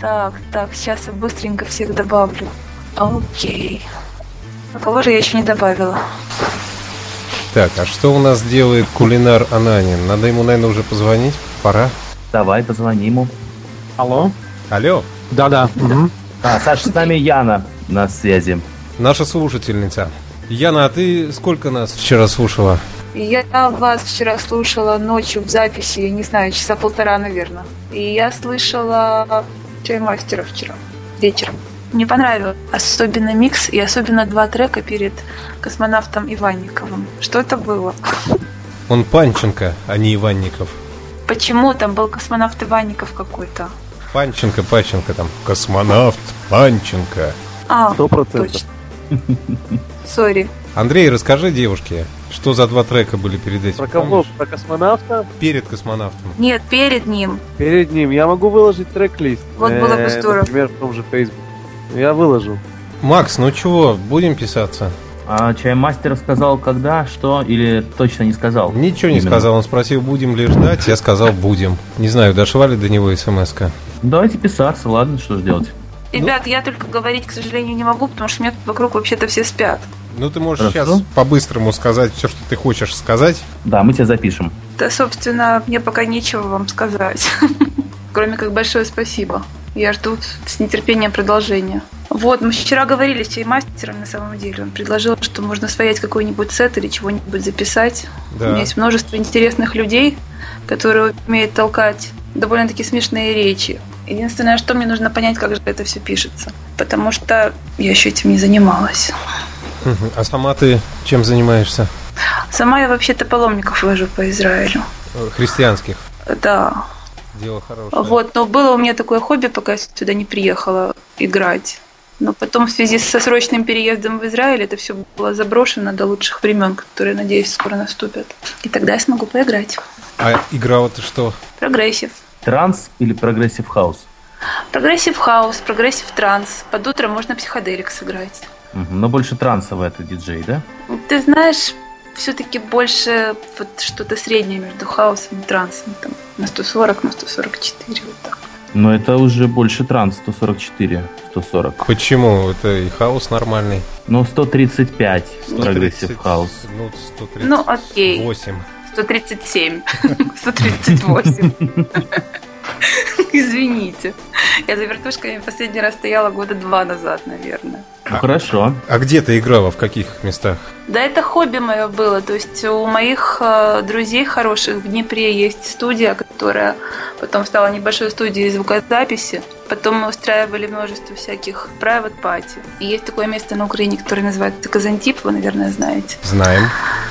Так, так, сейчас я быстренько всех добавлю. Окей. А кого же я еще не добавила? Так, а что у нас делает кулинар Ананин? Надо ему, наверное, уже позвонить? Пора? Давай, позвони ему. Алло? Алло, Да-да. мгм. А, Саша, с нами Яна на связи. наша слушательница. Яна, а ты сколько нас вчера слушала? Я вас вчера слушала ночью в записи, не знаю, часа полтора, наверное. И я слышала чаймастера вчера вечером. Мне понравилось. Особенно микс и особенно два трека перед космонавтом Иванниковым. Что это было? Он Панченко, а не Иванников. Почему там был космонавт Иванников какой-то? Панченко, Паченко там. Космонавт Панченко. А, Сто процентов. Sorry. Андрей, расскажи девушке, что за два трека были перед этим? Про кого? помнишь? Про космонавта? Перед космонавтом. Нет, перед ним. Перед ним. Я могу выложить трек-лист. Вот было бы Э, здорово. Например, в том же Facebook. Я выложу. Макс, ну чего, будем писаться? А чаймастер сказал, когда, что, или точно не сказал? Ничего не Именно. сказал, он спросил, будем ли ждать, я сказал, будем. Не знаю, дошла ли до него смс-ка. Давайте писаться, ладно, что ж делать. Ребят, я только говорить, к сожалению, не могу, потому что у меня тут вокруг вообще-то все спят. Ну, ты можешь Хорошо. сейчас по-быстрому сказать все, что ты хочешь сказать. Да, мы тебя запишем. Да, собственно, мне пока нечего вам сказать. Кроме как большое спасибо. Я жду с нетерпением продолжения. Вот, мы вчера говорили с чаймастером на самом деле. Он предложил, что можно своять какой-нибудь сет или чего-нибудь записать. У Да. меня есть множество интересных людей, которые умеют толкать довольно-таки смешные речи. Единственное, что мне нужно понять, как же это все пишется. Потому что я еще этим не занималась. А сама ты чем занимаешься? Сама я вообще-то паломников вожу по Израилю. Э, Христианских. Да, Дело хорошее. Вот, но было у меня такое хобби, пока я сюда не приехала играть. Но потом в связи со срочным переездом в Израиль это все было заброшено до лучших времен, которые, надеюсь, скоро наступят. И тогда я смогу поиграть. А играла ты что? Progressive trance или progressive house? Progressive house, progressive trance. Под утро можно психоделик сыграть. Но больше трансовый это диджей, да? Ты знаешь, все-таки больше вот что-то среднее между house ом и трансом. Там, на 140, на 144, вот так. Но это уже больше транс, 144, 140. Почему? Это и house нормальный. Ну, 135 progressive 130, house. Ну, 138. Ну, окей. 137. 138. Извините. Я за вертушками последний раз стояла года два назад, наверное. Ну, хорошо. А где ты играла? В каких местах? Да, это хобби мое было. То есть у моих э, друзей хороших в Днепре есть студия, которая потом стала небольшой студией звукозаписи. Потом мы устраивали множество всяких private party. И есть такое место на Украине, которое называется Казантип, вы, наверное, знаете. Знаем.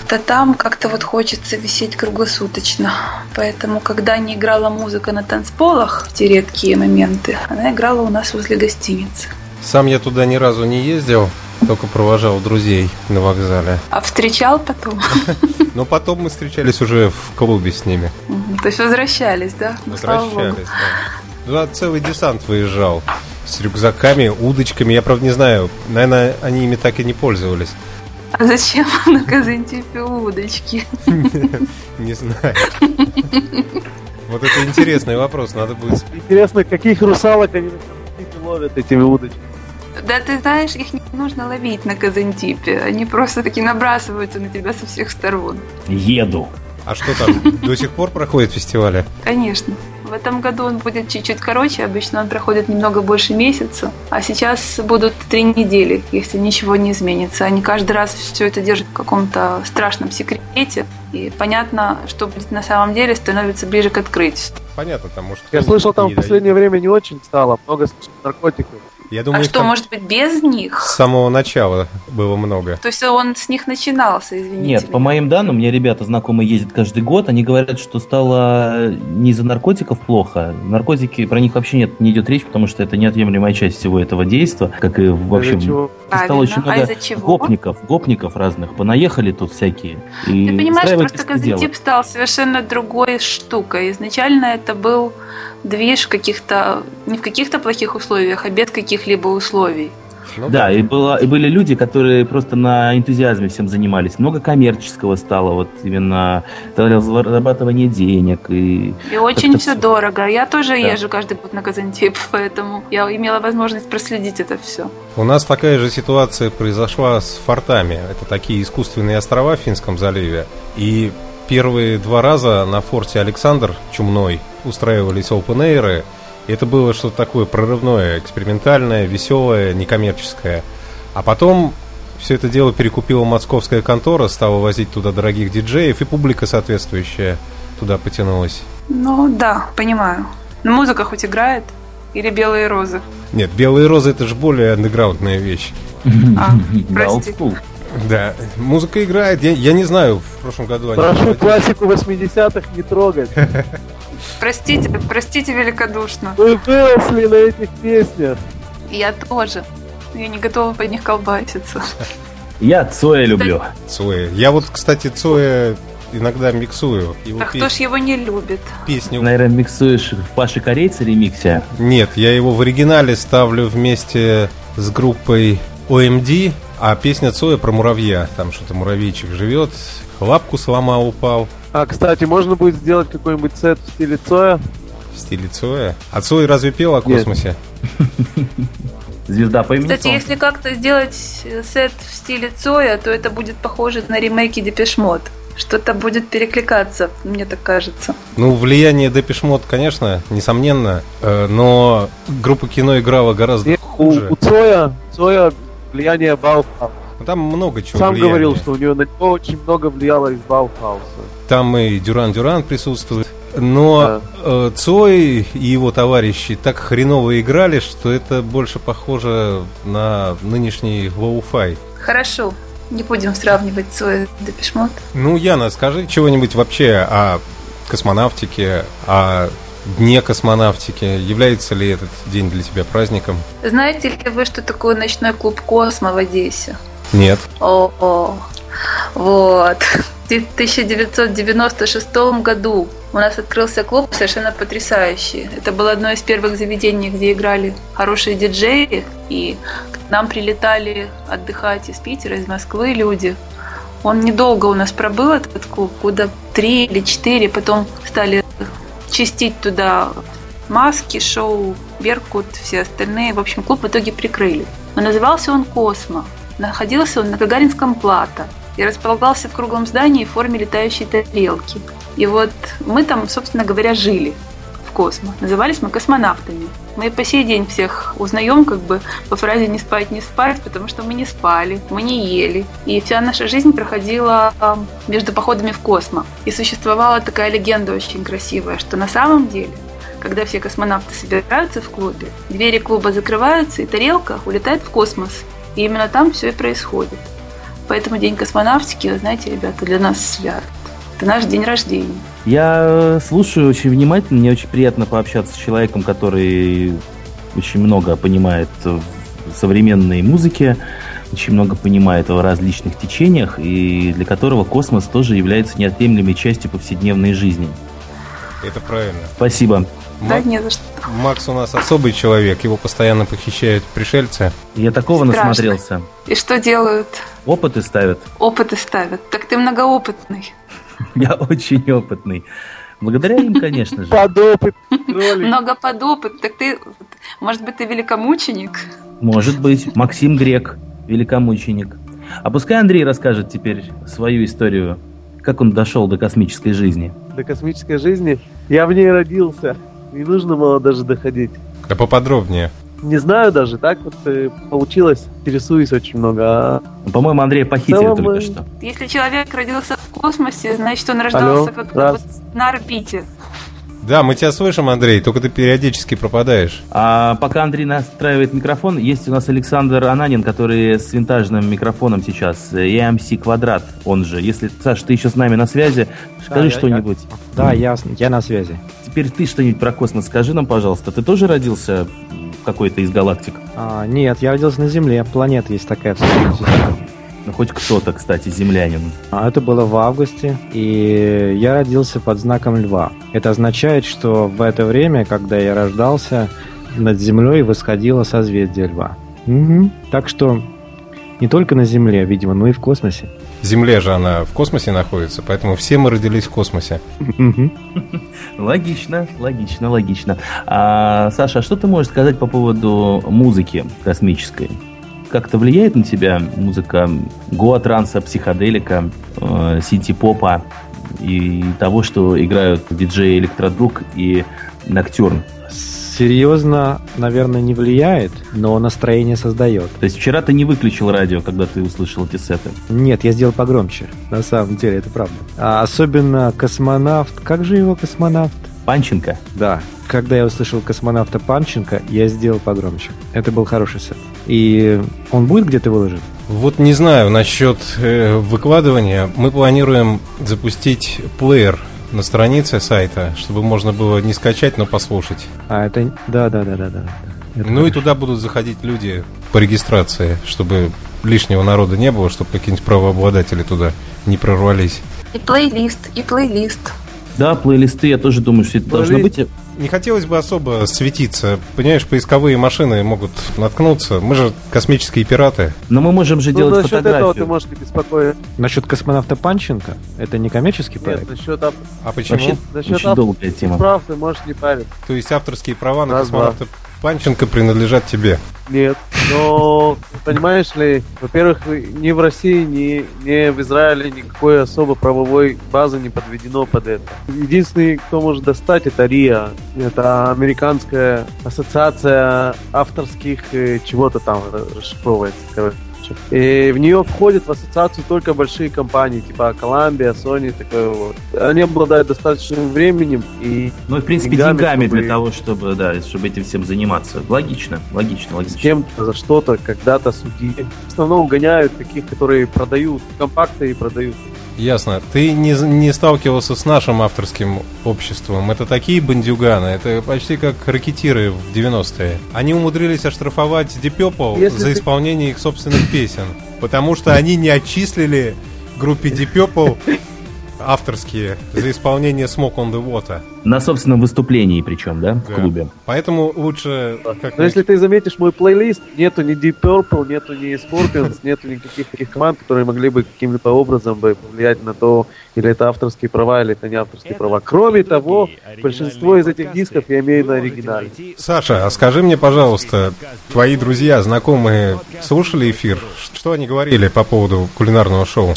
Да там как-то вот хочется висеть круглосуточно. Поэтому, когда не играла музыка на танцполах, в те редкие моменты, она играла у нас возле гостиницы. Сам я туда ни разу не ездил, только провожал друзей на вокзале. А встречал потом? Но потом мы встречались уже в клубе с ними. То есть возвращались, да? Ну. Возвращались, да. Да, целый десант выезжал. С рюкзаками, удочками. Я, правда, не знаю. Наверное, они ими так и не пользовались. А зачем на Казантипе удочки? Не знаю. Вот это интересный вопрос. Надо будет... Интересно, каких русалок они на Казантипе ловят этими удочками? Да ты знаешь, их не нужно ловить на Казантипе. Они просто таки набрасываются на тебя со всех сторон. Еду. А что там, до сих пор проходят фестивали? Конечно. В этом году он будет чуть-чуть короче, обычно он проходит немного больше месяца, а сейчас будут три недели, если ничего не изменится. Они каждый раз все это держат в каком-то страшном секрете, и понятно, что будет на самом деле, становится ближе к открытию. Понятно, там может... Я слышал, там в последнее время не очень стало. Много слышал наркотиков. Я думаю, а что, может быть, без них? с самого начала было много. То есть он с них начинался, извините. Нет, по меня. моим данным, у меня ребята знакомые ездят каждый год, они говорят, что стало не из-за наркотиков плохо. Наркотики, про них вообще нет, не идет речь, потому что это неотъемлемая часть всего этого действия, как и в Из-за общем чего? стало Правильно. очень А много из-за чего? гопников, гопников разных, понаехали тут всякие. И Ты понимаешь, просто. Казантип стал совершенно другой штукой. Изначально это был движ каких-то, не в каких-то плохих условиях, а без каких-либо условий. Ну, да, и, было, и были люди, которые просто на энтузиазме всем занимались. Много коммерческого стало, вот именно зарабатывание денег. И, и очень все дорого. Я тоже да. езжу каждый год на Казантип, поэтому я имела возможность проследить это все. У нас такая же ситуация произошла с фортами. Это такие искусственные острова в Финском заливе. И первые два раза на форте Александр Чумной устраивались open это было что-то такое прорывное, экспериментальное, веселое, некоммерческое. А потом все это дело перекупила московская контора, стала возить туда дорогих диджеев, и публика соответствующая туда потянулась. Ну да, понимаю. Но музыка хоть играет? Или белые розы? Нет, белые розы это же более андеграундная вещь. А, прости. Да, музыка играет. Я, я не знаю, в прошлом году они... Прошу классику 80-х не трогать. Простите, простите великодушно. Мы выросли на этих песнях. Я тоже. Я не готова под них колбаситься. Я Цоя люблю. Цоя. Я вот, кстати, Цоя иногда миксую. Его а пес... кто ж его не любит? Песню. Наверное, миксуешь в Паши Корейца ремиксе? Нет, я его в оригинале ставлю вместе с группой OMD, а песня Цоя про муравья. Там что-то муравейчик живет, лапку сломал, упал. А, кстати, можно будет сделать какой-нибудь сет в стиле Цоя? В стиле Цоя? А Цой разве пел о космосе? Звезда по имени Кстати, если как-то сделать сет в стиле Цоя, то это будет похоже на ремейки Депешмот. Что-то будет перекликаться, мне так кажется. Ну, влияние Депешмот, конечно, несомненно, э, но группа кино играла гораздо И хуже. У, у Цоя, Цоя влияние Bauhaus а. Там много чего Сам влияния. говорил, что у него на него очень много влияло из Bauhaus а. Там и Duran Duran присутствует. Но да. э, Цой и его товарищи так хреново играли, что это больше похоже на нынешний lo-fi. Хорошо, не будем сравнивать Цой и Depeche Mode. Ну, Яна, скажи чего-нибудь вообще о космонавтике, о Дне космонавтики. Является ли этот день для тебя праздником? Знаете ли вы, что такое ночной клуб «Космо» в Одессе? Нет. О-о. Вот. В 1996 году у нас открылся клуб совершенно потрясающий. Это было одно из первых заведений, где играли хорошие диджеи, и к нам прилетали отдыхать из Питера, из Москвы люди. Он недолго у нас пробыл, этот клуб, года три или четыре, потом стали чистить туда маски, шоу, Беркут, все остальные. В общем, клуб в итоге прикрыли. Но назывался он «Космо». Находился он на Гагаринском плато и располагался в круглом здании в форме летающей тарелки. И вот мы там, собственно говоря, жили в космо. Назывались мы космонавтами. Мы по сей день всех узнаем как бы по фразе «не спать, не спать», потому что мы не спали, мы не ели. И вся наша жизнь проходила между походами в космо. И существовала такая легенда очень красивая, что на самом деле когда все космонавты собираются в клубе, двери клуба закрываются, и тарелка улетает в космос. И именно там все и происходит. Поэтому День космонавтики, вы знаете, ребята, для нас свят. Это наш день рождения. Я э, слушаю очень внимательно, мне очень приятно пообщаться с человеком, который очень много понимает в современной музыке, очень много понимает о различных течениях, и для которого космос тоже является неотъемлемой частью повседневной жизни. Это правильно. Спасибо. Да, не за что. Макс у нас особый человек, его постоянно похищают пришельцы. Я такого Страшно. насмотрелся. И что делают? Опыты ставят. Опыты ставят. Так ты многоопытный. Я очень опытный. Благодаря им, конечно же. Подопыт. Много подопыт. Так ты, может быть, ты великомученик? Может быть. Максим Грек, великомученик. А пускай Андрей расскажет теперь свою историю, как он дошел до космической жизни. До космической жизни? Я в ней родился. Не нужно было даже доходить. Да поподробнее. Не знаю даже, так вот э, получилось. Интересуюсь очень много. А... Ну, по-моему, Андрей похитили Целом, только что. Если человек родился в космосе, значит, он рождался как-то вот на орбите. Да, мы тебя слышим, Андрей, только ты периодически пропадаешь. А пока Андрей настраивает микрофон, есть у нас Александр Ананин, который с винтажным микрофоном сейчас, EMC Квадрат, он же. Если, Саш, ты еще с нами на связи, скажи да, что-нибудь. Да, я, я на связи. Теперь ты что-нибудь про космос скажи нам, пожалуйста. Ты тоже родился в какой-то из галактик? А, нет, я родился на Земле. Планета есть такая в ну, хоть кто-то, кстати, землянин. А это было в августе, и я родился под знаком льва. Это означает, что в это время, когда я рождался, над Землей восходило созвездие льва. Мгм. Так что не только на Земле, видимо, но и в космосе. Земля же она в космосе находится, поэтому все мы родились в космосе. Логично, логично, логично. А, Саша, а что ты можешь сказать по поводу музыки космической? Как-то влияет на тебя музыка гоа-транса, психоделика, э, синти-попа и того, что играют диджей Электродруг и Ноктюрн? Серьезно, наверное, не влияет, но настроение создает. То есть вчера ты не выключил радио, когда ты услышал эти сеты? Нет, я сделал погромче. На самом деле, это правда. А особенно космонавт. Как же его космонавт? Панченко? Да. Когда я услышал космонавта Панченко, я сделал погромче. Это был хороший сет. И он будет где-то выложен? Вот не знаю насчет э, выкладывания. Мы планируем запустить плеер на странице сайта, чтобы можно было не скачать, но послушать. А это... Да, да, да, да, да. Это ну и хорошо. туда будут заходить люди по регистрации, чтобы лишнего народа не было, чтобы какие-нибудь правообладатели туда не прорвались. И плейлист, и плейлист. Да, плейлисты, я тоже думаю, что это должно быть. Не хотелось бы особо светиться. Понимаешь, поисковые машины могут наткнуться. Мы же космические пираты. Но мы можем же Ну, делать насчет этого фотографию. ты можешь не беспокоиться. Насчет космонавта Панченко, это не коммерческий проект? Нет, насчет, А почему? Вообще, насчет очень долгая тема. прав ты можешь не париться. То есть авторские права на два. космонавта Панченко принадлежат тебе. Нет, но понимаешь ли, во-первых, ни в России, ни, ни в Израиле никакой особо правовой базы не подведено под это. Единственный, кто может достать, это РИА. Это американская ассоциация авторских э, чего-то там расшифровывается, короче. И в нее входят в ассоциацию только большие компании, типа Columbia, Sony, такое вот. Они обладают достаточным временем и Ну, в принципе, Деньгами, деньгами, чтобы- для того, чтобы, да, чтобы этим всем заниматься. Логично, логично, с логично. кем-то за что-то когда-то судили. В основном гоняют таких, которые продают компакты и продают. Ясно. Ты не, не сталкивался с нашим авторским обществом. Это такие бандюганы. Это почти как ракетиры в 90-е. Они умудрились оштрафовать Если за ты- исполнение их собственных песен. Потому что они не отчислили группе Deep Purple авторские за исполнение Smoke on the Water. На собственном выступлении причем, да, в Да. клубе. Поэтому лучше... Как Но если ты заметишь мой плейлист, нету ни Deep Purple, нету ни Scorpions, нету никаких таких команд, которые могли бы каким-либо образом бы повлиять на то, или это авторские права, или это не авторские права. Кроме того, большинство из этих дисков я имею на оригинале. Саша, а скажи мне, пожалуйста, твои друзья, знакомые слушали эфир? Что они говорили по поводу кулинарного шоу?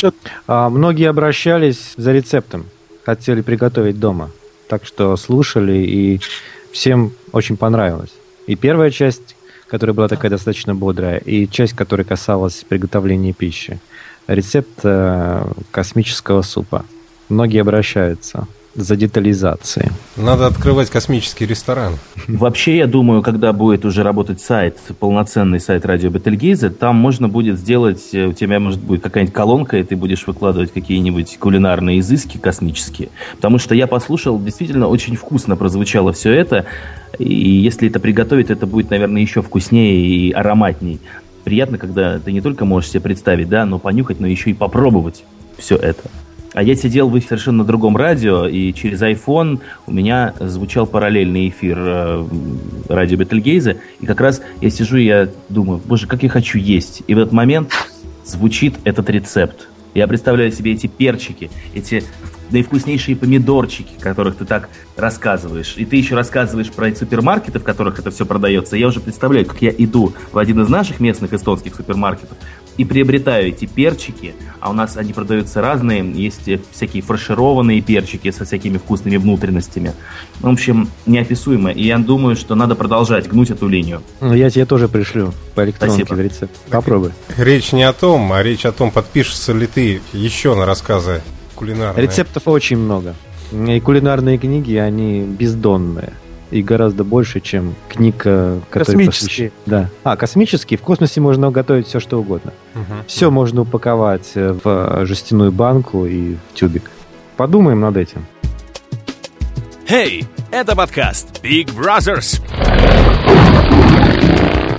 А, многие обращались за рецептом, хотели приготовить дома. Так что слушали, и всем очень понравилось. И первая часть, которая была такая достаточно бодрая, и часть, которая касалась приготовления пищи. Рецепт э, космического супа. Многие обращаются за детализацией. Надо открывать космический ресторан. Вообще, я думаю, когда будет уже работать сайт, полноценный сайт радио Бетельгейзе, там можно будет сделать, э, у тебя может быть какая-нибудь колонка, и ты будешь выкладывать какие-нибудь кулинарные изыски космические. Потому что я послушал, действительно очень вкусно прозвучало все это, и если это приготовить, это будет, наверное, еще вкуснее и ароматней. Приятно, когда ты не только можешь себе представить, да, но понюхать, но еще и попробовать все это. А я сидел в совершенно другом радио, и через iPhone у меня звучал параллельный эфир э, радио Бетельгейзе, и как раз я сижу и я думаю, боже, как я хочу есть. И в этот момент звучит этот рецепт. Я представляю себе эти перчики, эти наивкуснейшие помидорчики, которых ты так рассказываешь. И ты еще рассказываешь про супермаркеты, в которых это все продается. Я уже представляю, как я иду в один из наших местных эстонских супермаркетов и приобретаю эти перчики, а у нас они продаются разные, есть э, всякие фаршированные перчики со всякими вкусными внутренностями. В общем, неописуемо. И я думаю, что надо продолжать гнуть эту линию. Ну, я тебе тоже пришлю по электронке Спасибо. в рецепт. Попробуй. Речь не о том, а речь о том, подпишешься ли ты еще на рассказы кулинарные. Рецептов очень много. И кулинарные книги, они бездонные. И гораздо больше, чем книг, э, которые Космические. посвящ- Да. А, космические. В космосе можно готовить все, что угодно. Мгм. Все можно упаковать э, в э, жестяную банку и в тюбик. Подумаем над этим. Эй, это подкаст Big Brothers.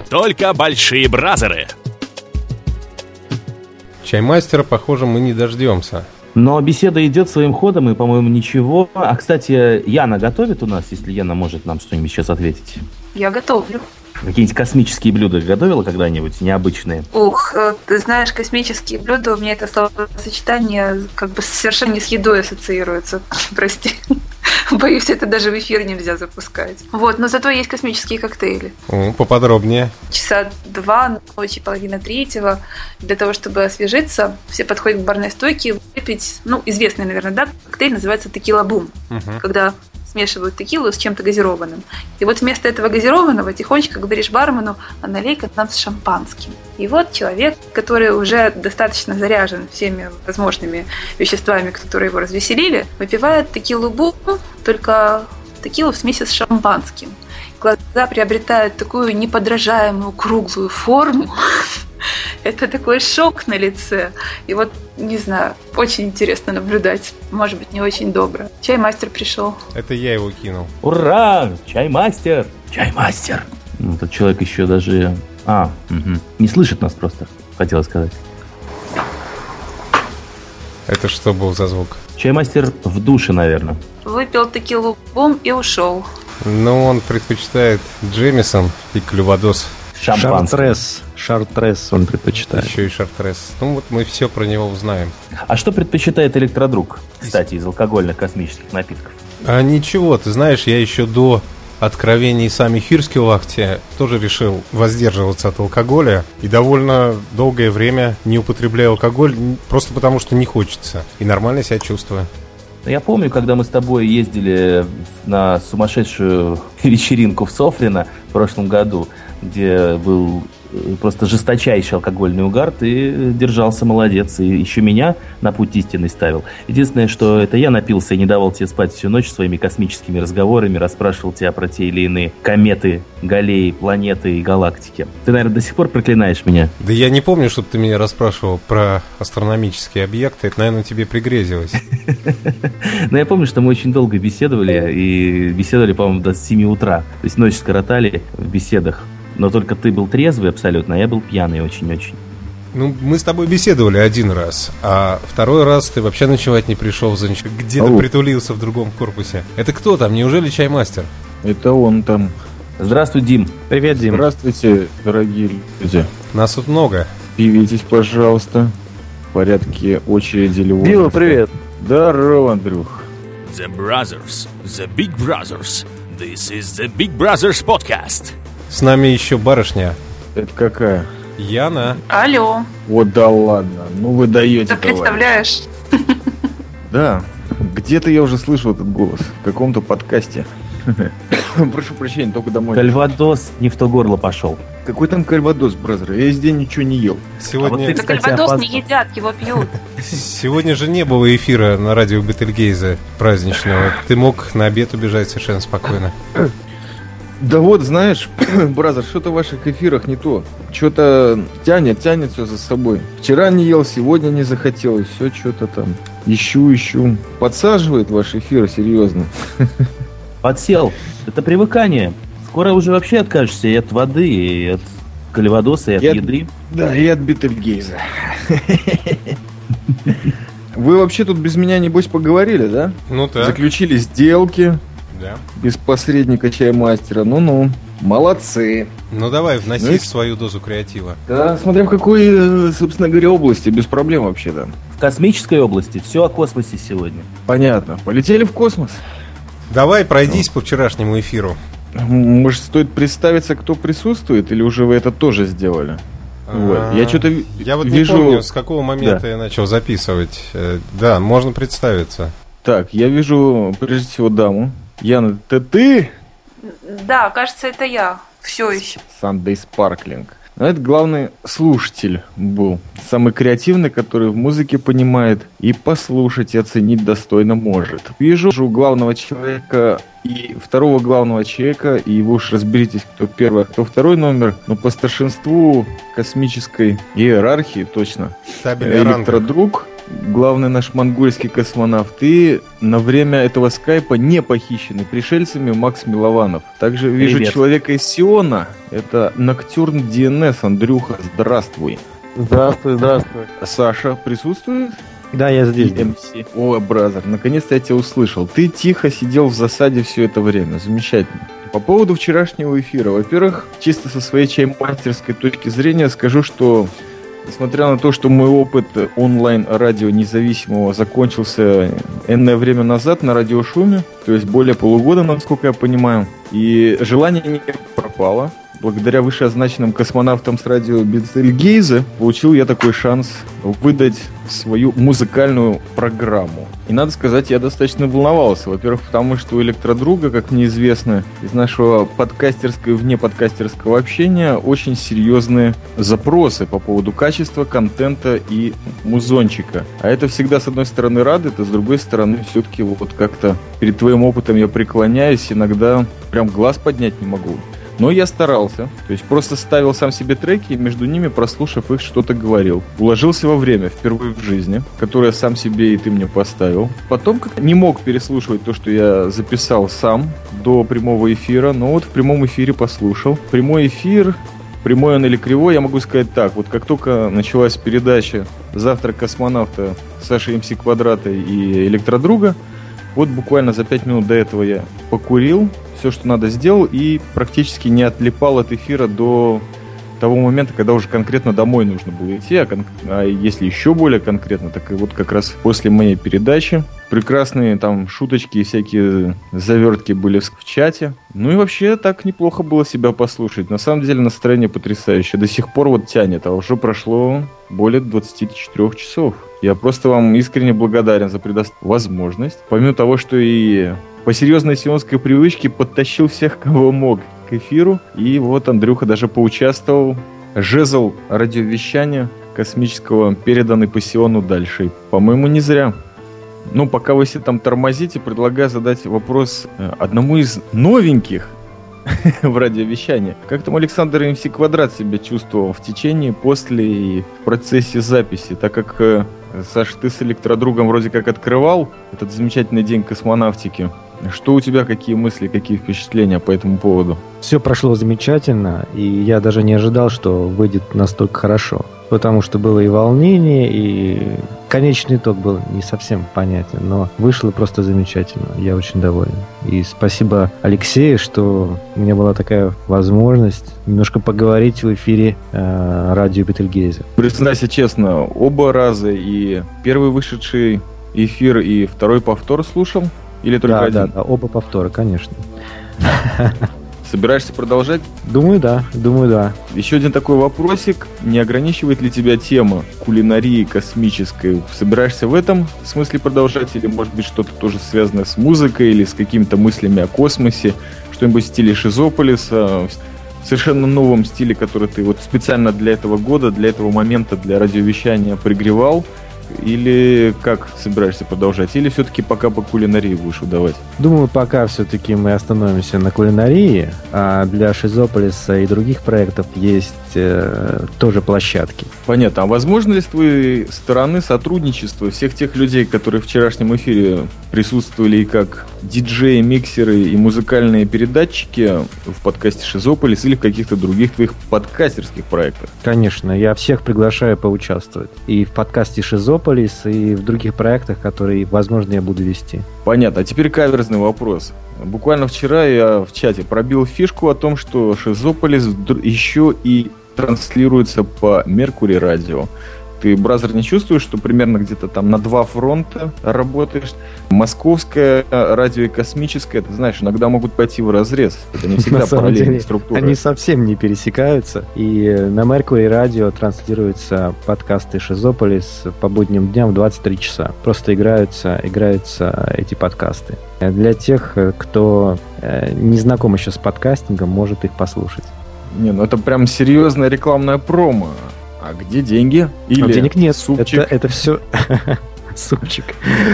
Только большие бразеры. Чаймастера, похоже, мы не дождемся. Но беседа идет своим ходом, и, по-моему, ничего. А, кстати, Яна готовит у нас, если Яна может нам что-нибудь сейчас ответить. Я готовлю. Какие-нибудь космические блюда готовила когда-нибудь, необычные? Ух, э, ты знаешь, космические блюда, у меня это словосочетание как бы совершенно не с едой ассоциируется. Прости. Боюсь, это даже в эфир нельзя запускать. Вот, но зато есть космические коктейли. М, Поподробнее. Часа два ночи, половина третьего, для того, чтобы освежиться, все подходят к барной стойке выпить, ну, известный, наверное, да, коктейль называется текила бум, Мгм. когда смешивают текилу с чем-то газированным. И вот вместо этого газированного тихонечко говоришь бармену, а налей-ка нам с шампанским. И вот человек, который уже достаточно заряжен всеми возможными веществами, которые его развеселили, выпивает текилу бум, только текилу в смеси с шампанским. Глаза приобретают такую неподражаемую круглую форму. Это такой шок на лице. И вот, не знаю, очень интересно наблюдать. Может быть, не очень добро. Чаймастер пришел. Это я его кинул. Ура! Чаймастер! Чаймастер! Ну, этот человек еще даже... А, мгм. не слышит нас просто, хотела сказать. Это что был за звук? Чаймастер в душе, наверное. Выпил текилу бум и ушел. Ну, он предпочитает Джемисон и Клювадос. Шартрес. Шартрес он предпочитает. еще и Шартрес. Ну, вот мы все про него узнаем. А что предпочитает электродруг, кстати, из алкогольных космических напитков? А ничего, ты знаешь, я еще до откровений сами Хирскилахте тоже решил воздерживаться от алкоголя и довольно долгое время не употребляю алкоголь просто потому, что не хочется. И нормально себя чувствую. Я помню, когда мы с тобой ездили на сумасшедшую вечеринку в Софрино в прошлом году, где был просто жесточайший алкогольный угар, ты держался молодец. И еще меня на путь истинный ставил. Единственное, что это я напился и не давал тебе спать всю ночь своими космическими разговорами, расспрашивал тебя про те или иные кометы, галеи, планеты и галактики. Ты, наверное, до сих пор проклинаешь меня. Да я не помню, чтобы ты меня расспрашивал про астрономические объекты. Это, наверное, тебе пригрезилось. Но я помню, что мы очень долго беседовали, и беседовали, по-моему, до 7 утра. То есть ночь скоротали в беседах. Но только ты был трезвый абсолютно, а я был пьяный очень-очень. Ну, мы с тобой беседовали один раз, а второй раз ты вообще ночевать не пришел, где-то Ау. притулился в другом корпусе. Это кто там? Неужели чаймастер? Это он там. Здравствуй, Дим. Привет, Дим. Здравствуйте, дорогие люди. Нас тут много. Явитесь, пожалуйста. В порядке очереди Львова. Дима, привет. Здорово, Андрюх. The Brothers. The Big Brothers. This is the Big Brothers Podcast. С нами еще барышня. Это какая? Яна. Алло, Вот да ладно. Ну вы даете, ты представляешь? Да. Где-то я уже слышал этот голос. В каком-то подкасте. Прошу прощения, только домой. Кальвадос не в то горло пошел. Какой там кальвадос, бразер? Я весь день ничего не ел. Сегодня, А вот Да Кстати, кальвадос не опаздывал. едят, его пьют. сегодня же не было эфира на радио Бетельгейзе праздничного. Ты мог на обед убежать совершенно спокойно. Да вот, знаешь, бразер, что-то в ваших эфирах не то. Что-то тянет, тянет все за собой. Вчера не ел, сегодня не захотелось. Все что-то там. Ищу, ищу. Подсаживает ваш эфир, серьезно. Подсел. Это привыкание. Скоро уже вообще откажешься и от воды, и от кальвадоса, и от Я- еды. Да, и от Бетельгейза. Вы вообще тут без меня, небось, поговорили, да? Ну так, Заключили сделки да. без посредника чаймастера. Ну-ну, молодцы. Ну давай, вноси Ну и- свою дозу креатива. Да, смотря в какой, э, собственно говоря, области, без проблем вообще-то. В космической области все о космосе сегодня. Понятно. Полетели в космос. Давай, пройдись по вчерашнему эфиру. Может, стоит представиться, кто присутствует, или уже вы это тоже сделали? Вот. А, Я что-то Я вот вижу... не помню, с какого момента я начал записывать. Э, Да, можно представиться. Так, я вижу, прежде всего, даму. Яна, это ты? Да, кажется, это я. Все еще. Sunday Sparkling. Но это главный слушатель был. Самый креативный, который в музыке понимает и послушать, и оценить достойно может. Вижу у главного человека и второго главного человека, и вы уж разберитесь, кто первый, а кто второй номер. Но по старшинству космической иерархии точно. Электродруг, главный наш монгольский космонавт, и на время этого скайпа не похищенный пришельцами Макс Милованов. Также вижу Привет. человека из Сиона, это Ноктюрн ДНС, Андрюха, здравствуй. Здравствуй, здравствуй. Саша присутствует? Да, я здесь. МС. О, бразер, наконец-то я тебя услышал. Ты тихо сидел в засаде все это время, замечательно. По поводу вчерашнего эфира. Во-первых, чисто со своей чаймастерской точки зрения скажу, что Несмотря на то, что мой опыт онлайн-радио независимого закончился энное время назад на радиошуме, то есть более полугода, насколько я понимаю, и желание не пропало, благодаря вышеозначенным космонавтам с радио Бетельгейзе получил я такой шанс выдать свою музыкальную программу. И надо сказать, я достаточно волновался. Во-первых, потому что у электродруга, как мне известно, из нашего подкастерского и вне подкастерского общения очень серьезные запросы по поводу качества контента и музончика. А это всегда, с одной стороны, радует, а с другой стороны, все-таки вот как-то перед твоим опытом я преклоняюсь, иногда прям глаз поднять не могу. Но я старался. То есть просто ставил сам себе треки и между ними, прослушав их, что-то говорил. Уложился во время, впервые в жизни, которое сам себе и ты мне поставил. Потом как не мог переслушивать то, что я записал сам до прямого эфира, но вот в прямом эфире послушал. Прямой эфир Прямой он или кривой, я могу сказать так. Вот как только началась передача «Завтрак космонавта» Саши МС Квадрата и Электродруга, вот буквально за пять минут до этого я покурил, все, что надо, сделал и практически не отлипал от эфира до того момента, когда уже конкретно домой нужно было идти, а, кон- а если еще более конкретно, так и вот как раз после моей передачи прекрасные там шуточки и всякие завертки были в чате. Ну и вообще так неплохо было себя послушать. На самом деле настроение потрясающее. До сих пор вот тянет, а уже прошло более 24 часов. Я просто вам искренне благодарен за предоставленную возможность. Помимо того, что и по серьезной сионской привычке подтащил всех, кого мог к эфиру. И вот Андрюха даже поучаствовал. Жезл радиовещания космического переданный по Сиону дальше. По-моему, не зря. Ну, пока вы все там тормозите, предлагаю задать вопрос э, одному из новеньких в радиовещании. Как там Александр МС Квадрат себя чувствовал в течение, после и в процессе записи, так как, э, Саш, ты с электродругом вроде как открывал этот замечательный день космонавтики. Что у тебя, какие мысли, какие впечатления по этому поводу? Все прошло замечательно, и я даже не ожидал, что выйдет настолько хорошо. Потому что было и волнение, и конечный итог был не совсем понятен, но вышло просто замечательно. Я очень доволен. И спасибо Алексею, что у меня была такая возможность немножко поговорить в эфире э, радио Бетельгейзе. Признайся честно, оба раза и первый вышедший эфир и второй повтор слушал? Или только да, один? да, да, оба повтора, конечно. Собираешься продолжать? Думаю, да, думаю, да. Еще один такой вопросик. Не ограничивает ли тебя тема кулинарии космической? Собираешься в этом смысле продолжать? Или, может быть, что-то тоже связанное с музыкой или с какими-то мыслями о космосе? Что-нибудь в стиле Шизополиса? В совершенно новом стиле, который ты вот специально для этого года, для этого момента, для радиовещания пригревал? Или как собираешься продолжать? Или все-таки пока по кулинарии будешь выдавать? Думаю, пока все-таки мы остановимся на кулинарии, а для Шизополиса и других проектов есть э, тоже площадки. Понятно. А возможно ли с твоей стороны сотрудничество всех тех людей, которые в вчерашнем эфире присутствовали и как диджеи, миксеры и музыкальные передатчики в подкасте Шизополис или в каких-то других твоих подкастерских проектах? Конечно, я всех приглашаю поучаствовать. И в подкасте Шизополис, и в других проектах, которые, возможно, я буду вести. Понятно. А теперь каверзный вопрос. Буквально вчера я в чате пробил фишку о том, что Шизополис еще и транслируется по Меркури радио. Ты, бразер, не чувствуешь, что примерно где-то там на два фронта работаешь? Московское радио и космическое, ты знаешь, иногда могут пойти в разрез. Это не всегда параллельные структуры. Они совсем не пересекаются. И на Mercury радио транслируются подкасты Шизополис по будним дням в 23 часа. Просто играются, играются эти подкасты. Для тех, кто э, не знаком еще с подкастингом, может их послушать. Не, ну это прям серьезная рекламная промо. А где деньги? Или А денег нет. супчик? Это, это все... Супчик.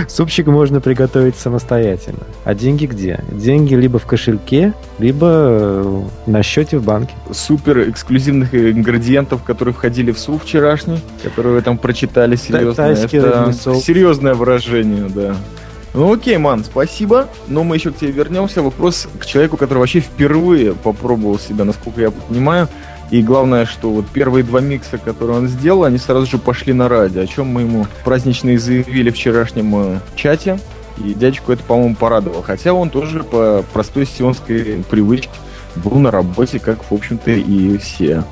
Супчик можно приготовить самостоятельно. А деньги где? Деньги либо в кошельке, либо э, на счете в банке. супер эксклюзивных ингредиентов, которые входили в суп вчерашний, которые вы там прочитали серьезно. тайский Это разнесол. серьезное выражение, да. Ну окей, ман, спасибо. Но мы еще к тебе вернемся. Вопрос к человеку, который вообще впервые попробовал себя, насколько я понимаю. И главное, что вот первые два микса, которые он сделал, они сразу же пошли на радио, о чем мы ему празднично и заявили в вчерашнем э, чате. И дядьку это, по-моему, порадовало. Хотя он тоже по простой сионской привычке был на работе, как, в общем-то, и все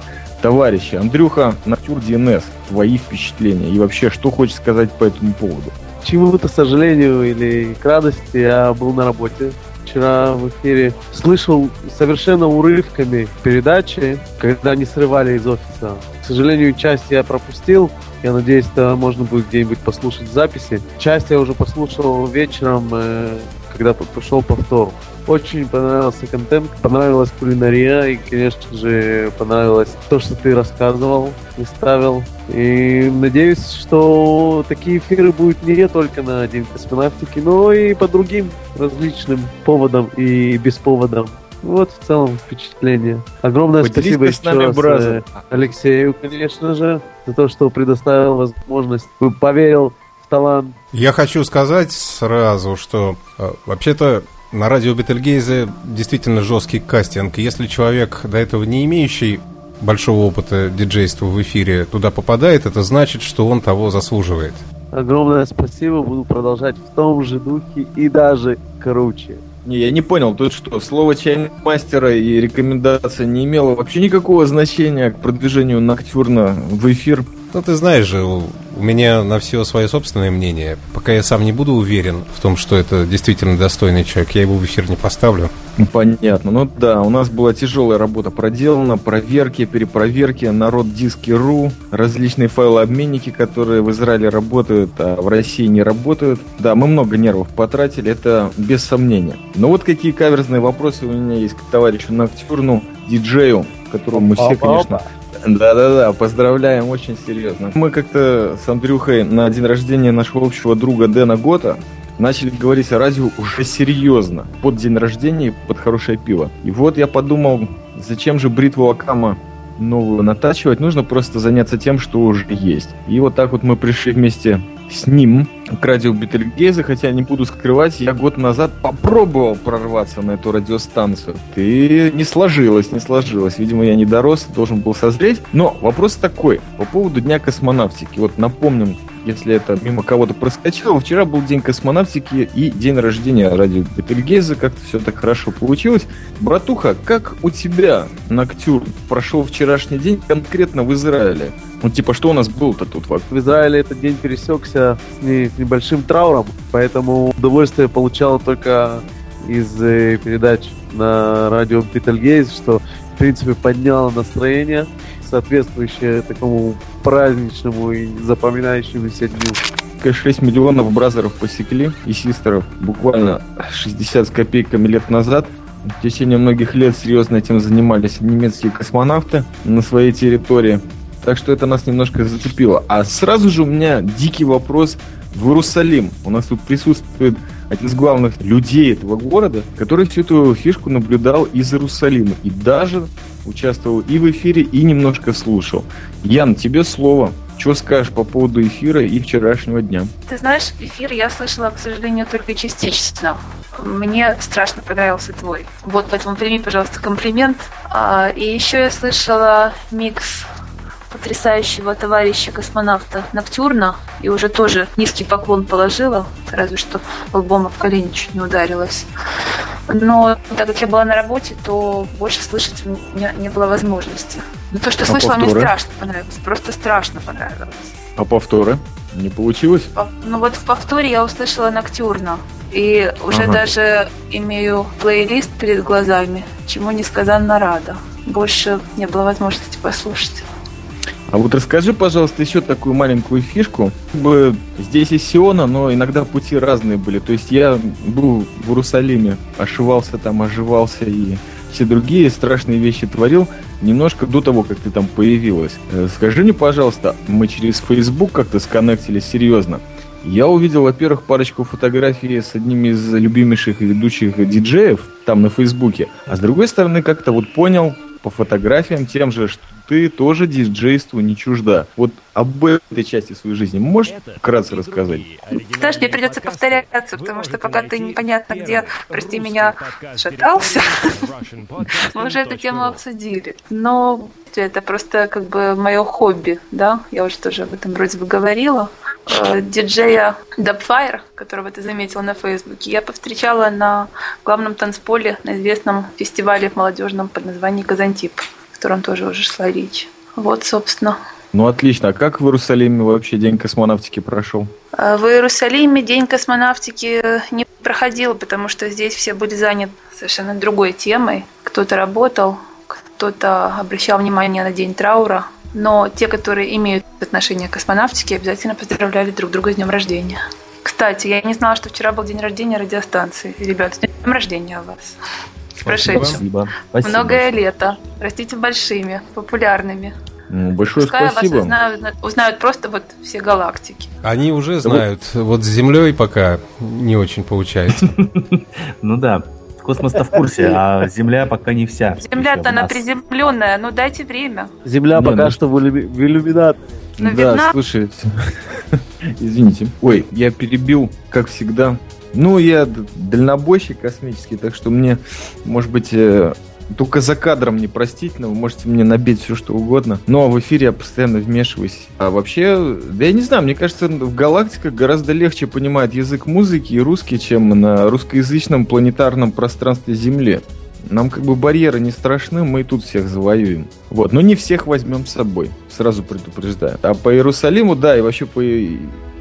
товарищи. Андрюха, Натюр ДНС, твои впечатления и вообще, что хочешь сказать по этому поводу? чему-то, к сожалению, или к радости, я был на работе. Вчера в эфире слышал совершенно урывками передачи, когда они срывали из офиса. К сожалению, часть я пропустил. Я надеюсь, это можно будет где-нибудь послушать записи. Часть я уже послушал вечером, э, когда пошел повтор. Очень понравился контент, понравилась кулинария и, конечно же, понравилось то, что ты рассказывал и ставил. И надеюсь, что такие эфиры будут не только на День космонавтики, но и по другим различным поводам и без поводам. Вот в целом впечатление. Огромное Поделись спасибо с нами, еще раз э, Алексею, конечно же, за то, что предоставил возможность, поверил талант Я хочу сказать сразу, что э, вообще-то на радио Бетельгейзе действительно жесткий кастинг. Если человек, до этого не имеющий большого опыта диджейства в эфире, туда попадает, это значит, что он того заслуживает. Огромное спасибо, буду продолжать в том же духе и даже круче. Не, я не понял, тут что, слово мастера и рекомендация не имело вообще никакого значения к продвижению Ноктюрна в эфир? Ну, ты знаешь же, у меня на все свое собственное мнение. Пока я сам не буду уверен в том, что это действительно достойный человек, я его в эфир не поставлю. Понятно. Ну да, у нас была тяжелая работа проделана, проверки, перепроверки, народ диски.ру, различные файлообменники, которые в Израиле работают, а в России не работают. Да, мы много нервов потратили, это без сомнения. Но вот какие каверзные вопросы у меня есть к товарищу Ноктюрну, диджею, которого мы все, конечно, да-да-да, поздравляем очень серьезно. Мы как-то с Андрюхой на день рождения нашего общего друга Дэна Гота начали говорить о радио уже серьезно, под день рождения и под хорошее пиво. И вот я подумал, зачем же бритву Акама новую натачивать, нужно просто заняться тем, что уже есть. И вот так вот мы пришли вместе с ним к радио Бетельгейзе, хотя не буду скрывать, я год назад попробовал прорваться на эту радиостанцию. И не сложилось, не сложилось. Видимо, я не дорос, должен был созреть. Но вопрос такой, по поводу Дня космонавтики. Вот напомним, если это мимо кого-то проскочило, вчера был День космонавтики и день рождения радио Бетельгейзе, как-то все так хорошо получилось. Братуха, как у тебя, Ноктюр, прошел вчерашний день конкретно в Израиле? Ну, типа, что у нас было-то тут? вот? В Израиле этот день пересекся с, не- с небольшим трауром, поэтому удовольствие получал только из э, передач на радио Бетельгейз, что, в принципе, подняло настроение, соответствующее такому праздничному и запоминающемуся дню. 6 миллионов бразеров посекли и систеров буквально 60 с копейками лет назад. В течение многих лет серьезно этим занимались немецкие космонавты на своей территории. Так что это нас немножко зацепило. А сразу же у меня дикий вопрос в Иерусалим. У нас тут присутствует один из главных людей этого города, который всю эту фишку наблюдал из Иерусалима. И даже участвовал и в эфире, и немножко слушал. Ян, тебе слово. Что скажешь по поводу эфира и вчерашнего дня? Ты знаешь, эфир я слышала, к сожалению, только частично. Мне страшно понравился твой. Вот, поэтому прими, пожалуйста, комплимент. А, и еще я слышала микс потрясающего товарища космонавта Ноктюрна и уже тоже низкий поклон положила, разве что лбом в колени чуть не ударилась. Но так как я была на работе, то больше слышать у меня не было возможности. Но то, что А слышала, мне повторы? страшно понравилось. Просто страшно понравилось. А повторы? Не получилось? Пов- Ну вот в повторе я услышала Ноктюрна. И уже Ага. даже имею плейлист перед глазами, чему несказанно рада. Больше не было возможности послушать. А вот расскажи, пожалуйста, еще такую маленькую фишку. Бы здесь из Сиона, но иногда пути разные были. То есть я был в Иерусалиме, ошивался там, оживался и все другие страшные вещи творил немножко до того, как ты там появилась. Э, Скажи мне, пожалуйста, мы через Facebook как-то сконнектились серьезно. Я увидел, во-первых, парочку фотографий с одним из любимейших ведущих диджеев там на Фейсбуке. А с другой стороны, как-то вот понял по фотографиям тем же, что ты тоже диджейству не чужда. Вот об этой части своей жизни можешь вкратце рассказать? Знаешь, мне придется повторяться, потому что пока ты непонятно где, прости меня, шатался, мы уже эту тему обсудили. Но это просто как бы мое хобби, да, я уже тоже об этом вроде бы говорила. Э, диджея Dubfire, которого ты заметила на Фейсбуке, я повстречала на главном танцполе на известном фестивале молодежном под названием «Казантип», в котором тоже уже шла речь. Вот, собственно. Ну, отлично. А как в Иерусалиме вообще День космонавтики прошел? Э, в Иерусалиме День космонавтики не проходил, потому что здесь все были заняты совершенно другой темой. Кто-то работал, кто-то обращал внимание на День траура, но те, которые имеют отношение к космонавтике, обязательно поздравляли друг друга с днем рождения. Кстати, я не знала, что вчера был день рождения радиостанции. Ребят, с днем рождения у вас. С прошедшим. Спасибо. Спасибо. Многое лето. Растите большими, популярными. Ну, большое Пускай спасибо. вас узнают, узнают просто вот все галактики. Они уже знают. Вот с Землей пока не очень получается. Ну да, космос-то в курсе, а Земля пока не вся. Земля-то она приземленная, ну дайте время. Земля Да, пока ну. что в иллюми- в иллюминат. Ну, да, видна. слушайте. Извините. Ой, я перебил, как всегда. Ну, я дальнобойщик космический, так что мне, может быть, э, только за кадром не простительно, вы можете мне набить все, что угодно. Но в эфире я постоянно вмешиваюсь. А вообще, да я не знаю, мне кажется, в галактиках гораздо легче понимают язык музыки и русский, чем на русскоязычном планетарном пространстве Земли. Нам как бы барьеры не страшны, мы и тут всех завоюем. Вот, но не всех возьмем с собой, сразу предупреждаю. А по Иерусалиму, да, и вообще по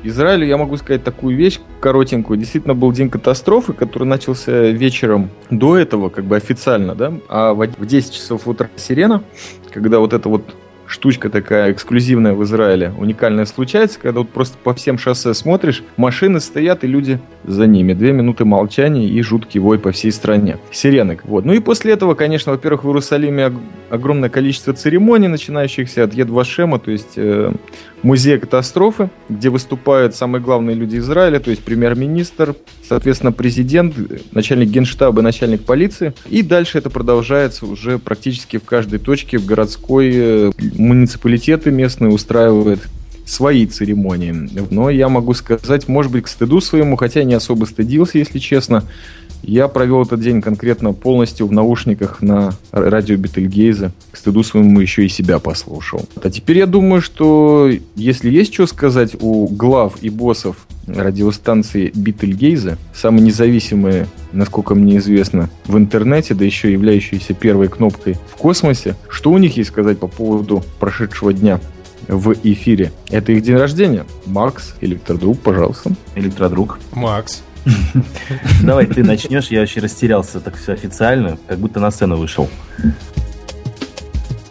Израилю я могу сказать такую вещь коротенькую. Действительно был день катастрофы, который начался вечером до этого, как бы официально, да, а в в 10 часов утра сирена, когда вот эта вот штучка такая эксклюзивная в Израиле, уникальная случается, когда вот просто по всем шоссе смотришь, машины стоят и люди за ними. Две минуты молчания и жуткий вой по всей стране. Сирены. Вот. Ну и после этого, конечно, во-первых, в Иерусалиме ог- огромное количество церемоний, начинающихся от Едвашема, то есть э, музея катастрофы, где выступают самые главные люди Израиля, то есть премьер-министр, соответственно, президент, начальник генштаба начальник полиции. И дальше это продолжается уже практически в каждой точке в городской э, муниципалитеты местные устраивают свои церемонии. Но я могу сказать, может быть, к стыду своему, хотя я не особо стыдился, если честно, я провел этот день конкретно полностью в наушниках на радио Бетельгейзе. К стыду своему еще и себя послушал. А теперь я думаю, что если есть что сказать у глав и боссов радиостанции Бетельгейзе, самые независимые, насколько мне известно, в интернете, да еще являющиеся первой кнопкой в космосе, что у них есть сказать по поводу прошедшего дня в эфире? Это их день рождения. Макс, электродруг, пожалуйста. Электродруг. Макс. Давай ты начнешь, я вообще растерялся так все официально, как будто на сцену вышел.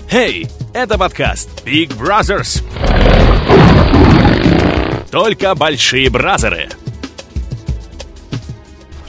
Hey, это подкаст Big Brothers. Только большие brother ы.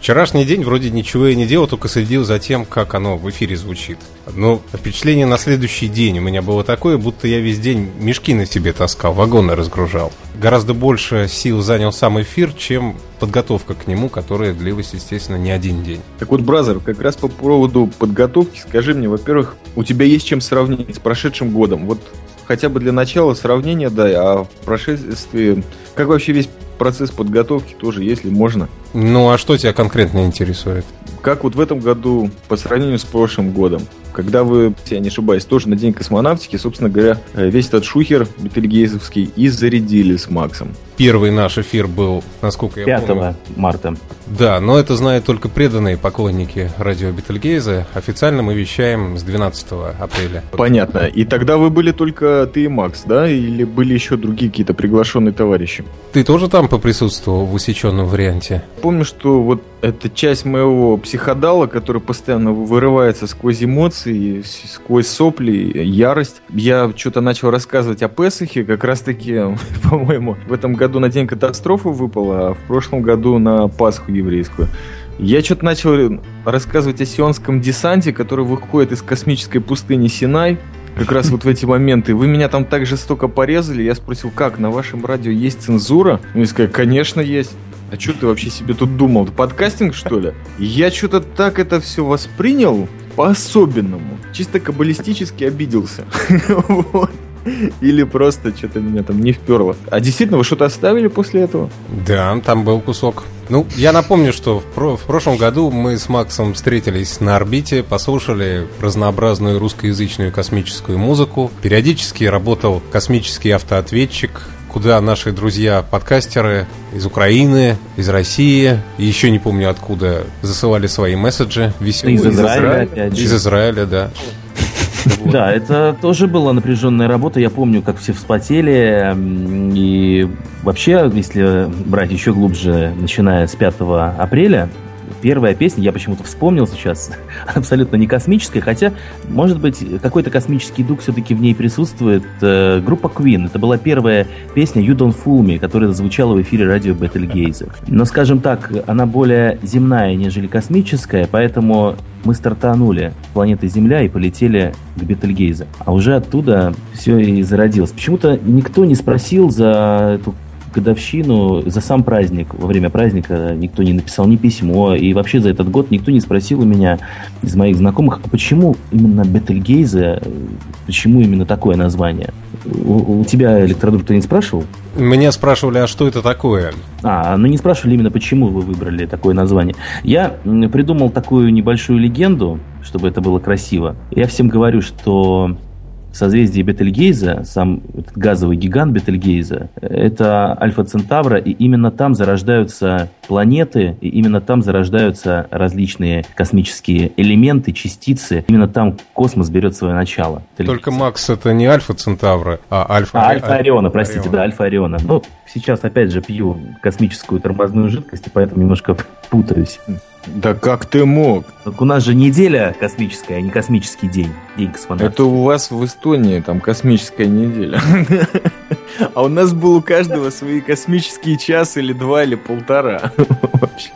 Вчерашний день вроде ничего я не делал, только следил за тем, как оно в эфире звучит. Но впечатление на следующий день у меня было такое, будто я весь день мешки на себе таскал, вагоны разгружал. Гораздо больше сил занял сам эфир, чем подготовка к нему, которая длилась, естественно, не один день. Так вот, Brother, как раз по поводу подготовки, скажи мне, во-первых, у тебя есть чем сравнить с прошедшим годом? Вот хотя бы для начала сравнения дай, а в прошествии, как вообще весь процесс подготовки тоже, если можно? Ну, а что тебя конкретно интересует? Как вот в этом году по сравнению с прошлым годом? Когда вы, если я не ошибаюсь, тоже на День космонавтики, собственно говоря, э, весь этот шухер бетельгейзовский и зарядили с Максом. Первый наш эфир был, насколько я 5 помню. марта. Да, но это знают только преданные поклонники радио Бетельгейзе. Официально мы вещаем с 12 апреля. Понятно. И тогда вы были только ты и Макс, да? Или были еще другие какие-то приглашенные товарищи? Ты тоже там поприсутствовал в усеченном варианте? Помню, что вот эта часть моего психодала, который постоянно вырывается сквозь эмоции, сквозь сопли, ярость. Я что-то начал рассказывать о Песахе, как раз-таки, по-моему, в этом году на День катастрофы выпало, а в прошлом году на Пасху еврейскую. Я что-то начал рассказывать о сионском десанте, который выходит из космической пустыни Синай, как раз вот в эти моменты. Вы меня там так жестоко порезали. Я спросил, как, на вашем радио есть цензура? Они сказали, конечно, есть. А что ты вообще себе тут думал? Подкастинг, что ли? Я что-то так это все воспринял по-особенному. Чисто каббалистически обиделся. Вот. Или просто что-то меня там не вперло. А действительно, вы что-то оставили после этого? Да, там был кусок. Ну, я напомню, что в, про- в прошлом году мы с Максом встретились на орбите, послушали разнообразную русскоязычную космическую музыку. Периодически работал космический автоответчик, куда наши друзья-подкастеры из Украины, из России, еще не помню откуда, засылали свои месседжи веселые. Из Израиля, опять же. Из Израиля, да. Да, это тоже была напряженная работа. Я помню, как все вспотели. И вообще, если брать еще глубже, начиная с 5 апреля, первая песня, я почему-то вспомнил сейчас, абсолютно не космическая, хотя, может быть, какой-то космический дух все-таки в ней присутствует. Э, Группа Queen. Это была первая песня You Don't Fool Me, которая звучала в эфире радио Бетельгейза. Но, скажем так, она более земная, нежели космическая, поэтому мы стартанули с планеты Земля и полетели к Бетельгейзе. А уже оттуда все и зародилось. Почему-то никто не спросил за эту годовщину, за сам праздник, во время праздника никто не написал ни письмо, и вообще за этот год никто не спросил у меня из моих знакомых, а почему именно Бетельгейзе, э, почему именно такое название? У, у тебя электродруг кто не спрашивал? Меня спрашивали, а что это такое? А, ну не спрашивали именно, почему вы выбрали такое название. Я придумал такую небольшую легенду, чтобы это было красиво. Я всем говорю, что созвездие Бетельгейза, сам этот газовый гигант Бетельгейза, это Альфа Центавра, и именно там зарождаются планеты, и именно там зарождаются различные космические элементы, частицы. Именно там космос берет свое начало. Только Макс это не Альфа Центавра, а Альфа... А, Альфа Ориона, простите, да, Альфа Ориона. Ну, сейчас опять же пью космическую тормозную жидкость, и поэтому немножко путаюсь. Да как ты мог? Так у нас же неделя космическая, а не космический день. День космонавтов. Это у вас в Эстонии там космическая неделя. А у нас был у каждого свои космические час или два, или полтора. Вообще.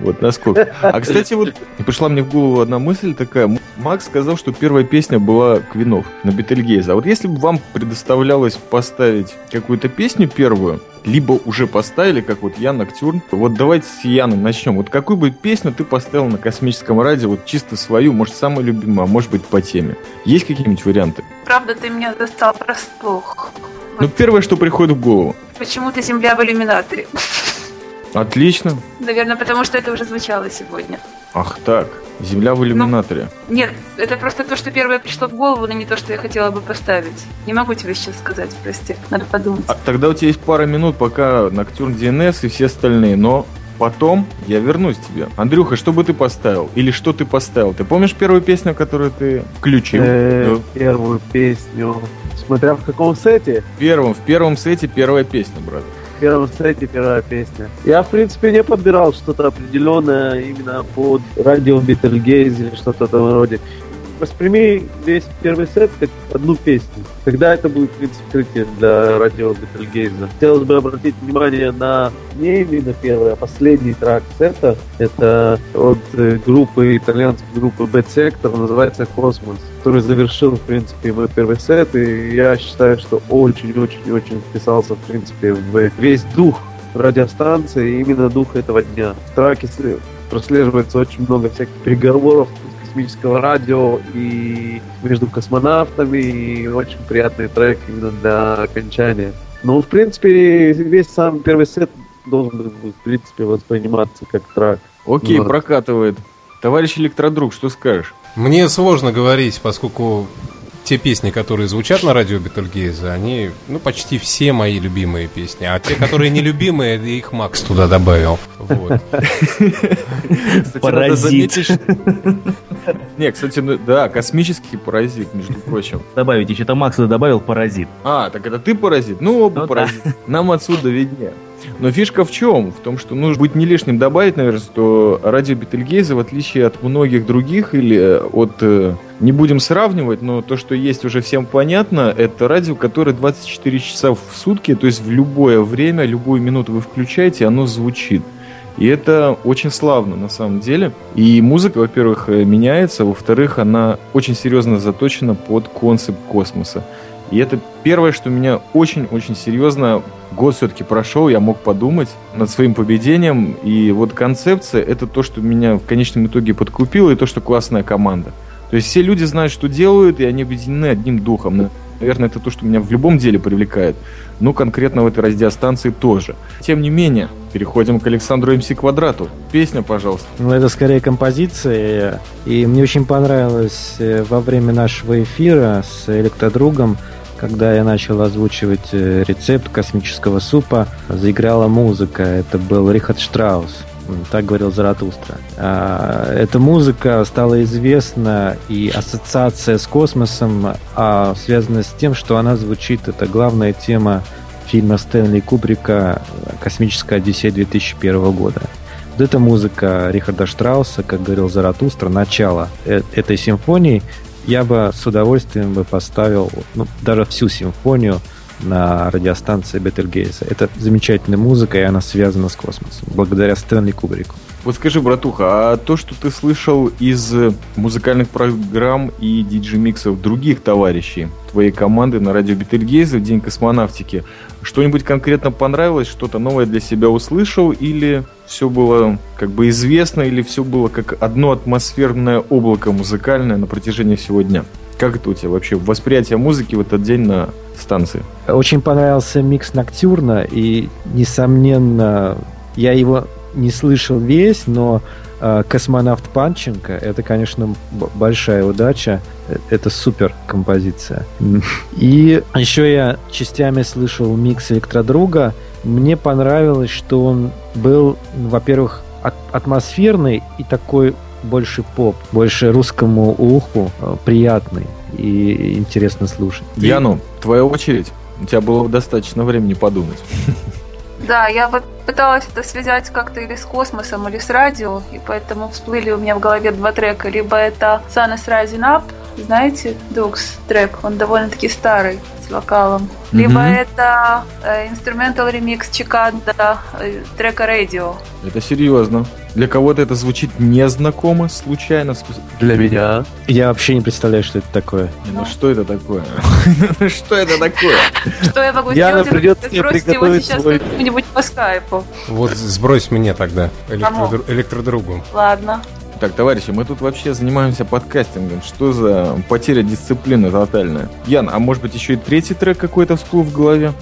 Вот насколько. А, кстати, вот пришла мне в голову одна мысль такая. Макс сказал, что первая песня была Квинов на Бетельгейзе. А вот если бы вам предоставлялось поставить какую-то песню первую, либо уже поставили, как вот Ян Ноктюрн. Вот давайте с Яном начнем. Вот какую бы песню ты поставил на космическом радио, вот чисто свою, может, самую любимую, а может быть, по теме? Есть какие-нибудь варианты? Правда, ты меня застал врасплох. Ну, первое, что приходит в голову. Почему-то Земля в иллюминаторе. Отлично. Наверное, потому что это уже звучало сегодня. Ах так, Земля в иллюминаторе. Нет, это просто то, что первое пришло в голову, но не то, что я хотела бы поставить. Не могу тебе сейчас сказать, прости. Надо подумать. А тогда у тебя есть пара минут, пока Ноктюрн DNS и все остальные, но потом я вернусь к тебе. Андрюха, что бы ты поставил? Или что ты поставил? Ты помнишь первую песню, которую ты включил? Э, Ну, Первую песню. Смотря в каком сете. В первом, в первом сете первая песня, брат. Первом сете первая песня. Я, в принципе, не подбирал что-то определенное именно под радио Бетельгейз или что-то в этом роде. Восприми весь первый сет как одну песню. Тогда это будет, открытие для радио Бетельгейза. Хотелось бы обратить внимание на не именно первый, а последний трек сета. Это от э, группы, итальянской группы Bad Sector, называется «Космос», который завершил, в принципе, мой первый сет, и я считаю, что очень-очень-очень вписался, в принципе, в весь дух радиостанции, именно дух этого дня. В траке прослеживается очень много всяких переговоров космического радио и между космонавтами, и очень приятный трек именно для окончания. Ну, в принципе, весь сам первый сет должен был, в принципе, восприниматься как трек. Окей, Вот. прокатывает. Товарищ Электродруг, что скажешь? Мне сложно говорить, поскольку те песни, которые звучат на радио Бетельгейза, они, ну, почти все мои любимые песни. А те, которые нелюбимые, их Макс туда добавил. Вот. Кстати, Паразит. Не, кстати, ну, да, космический паразит, между прочим. Добавить еще там Макс добавил паразит. А, так это ты паразит? Ну, оба Ну да. паразиты. Нам отсюда виднее. Но фишка в чем? В том, что нужно будет не лишним добавить, наверное, что радио Бетельгейза, в отличие от многих других, или э, от... э, Не будем сравнивать, но то, что есть уже всем понятно, это радио, которое 24 часа в сутки, то есть в любое время, любую минуту вы включаете, оно звучит. И это очень славно на самом деле. И музыка, во-первых, э, меняется, во-вторых, она очень серьезно заточена под концепт космоса. И это первое, что меня очень-очень серьезно год все-таки прошел, я мог подумать над своим поведением. И вот концепция — это то, что меня в конечном итоге подкупило, и то, что классная команда. То есть все люди знают, что делают, и они объединены одним духом. Наверное, это то, что меня в любом деле привлекает. Ну, конкретно в этой радиостанции тоже. Тем не менее, переходим к Александру МС Квадрату. Песня, пожалуйста. Ну, это скорее композиция. И мне очень понравилось э, во время нашего эфира с электродругом когда я начал озвучивать э, рецепт космического супа, заиграла музыка. Это был Рихард Штраус. Так говорил Заратустра. А, эта музыка стала известна, и ассоциация с космосом а, связана с тем, что она звучит, это главная тема фильма Стэнли Кубрика «Космическая Одиссея» 2001 года. Вот эта музыка Рихарда Штрауса, как говорил Заратустра, начало э, этой симфонии, я бы с удовольствием бы поставил ну, даже всю симфонию на радиостанции Бетельгейза. Это замечательная музыка, и она связана с космосом, благодаря Стэнли Кубрику. Вот скажи, братуха, а то, что ты слышал из музыкальных программ и диджей-миксов других товарищей твоей команды на радио Бетельгейза в День космонавтики, что-нибудь конкретно понравилось, что-то новое для себя услышал, или все было как бы известно, или все было как одно атмосферное облако музыкальное на протяжении всего дня? Как это у тебя вообще восприятие музыки в этот день на станции? Очень понравился микс Ноктюрна, и, несомненно, я его не слышал весь, но э, Космонавт Панченко это, конечно, большая удача. Э, это супер композиция. И еще я частями слышал микс Электродруга. Мне понравилось, что он был, во-первых, атмосферный и такой больше поп, больше русскому уху э, приятный и интересно слушать. Яну, твоя очередь. У тебя было достаточно времени подумать. Да, я вот пыталась это связать как-то или с космосом, или с радио, и поэтому всплыли у меня в голове два трека. Либо это Sun is Rising Up, знаете, Дукс трек, он довольно-таки старый, с вокалом. Mm-hmm. Либо это э, инструментал ремикс Чиканда э, трека Radio. Это серьезно. Для кого-то это звучит незнакомо, случайно. Для меня. Я вообще не представляю, что это такое. Ну что это такое? Что это такое? Что я могу сделать? придется сбросить его сейчас как-нибудь по скайпу. Вот сбрось мне тогда электродругу. Ладно. Так, товарищи, мы тут вообще занимаемся подкастингом. Что за потеря дисциплины тотальная? Ян, а может быть еще и третий трек какой-то всплыл в голове?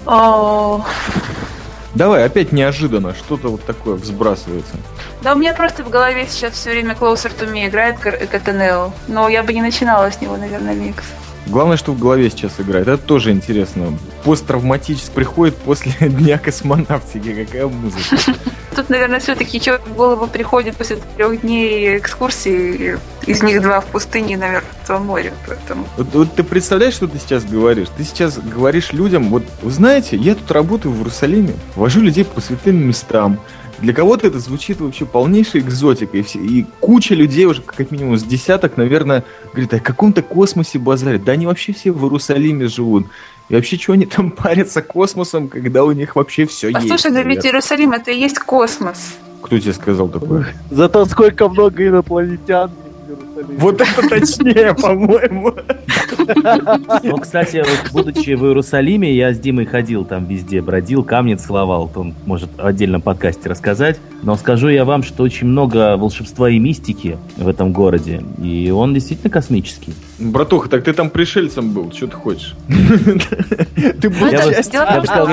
Давай, опять неожиданно, что-то вот такое взбрасывается. Да, у меня просто в голове сейчас все время Closer to Me играет Катанео, но я бы не начинала с него, наверное, микс. Главное, что в голове сейчас играет. Это тоже интересно. Посттравматически приходит после дня космонавтики. Какая музыка. Тут, наверное, все-таки что в голову приходит после трех дней экскурсии. Из них два в пустыне, наверное, в море. Поэтому... Вот, вот ты представляешь, что ты сейчас говоришь? Ты сейчас говоришь людям, вот, вы знаете, я тут работаю в Иерусалиме, вожу людей по святым местам, для кого-то это звучит вообще полнейшей экзотикой. И, все, и куча людей, уже как минимум с десяток, наверное, говорит, о каком-то космосе базарят. Да они вообще все в Иерусалиме живут. И вообще, что они там парятся космосом, когда у них вообще все а есть? Слушай, да ведь Иерусалим это и есть космос. Кто тебе сказал такое? Зато сколько много инопланетян вот это точнее, по-моему. Ну, кстати, вот, будучи в Иерусалиме, я с Димой ходил там везде, бродил, камни целовал. Он может в отдельном подкасте рассказать. Но скажу я вам, что очень много волшебства и мистики в этом городе. И он действительно космический. Братуха, так ты там пришельцем был, что ты хочешь? Ты был Я бы сказал,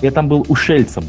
я там был ушельцем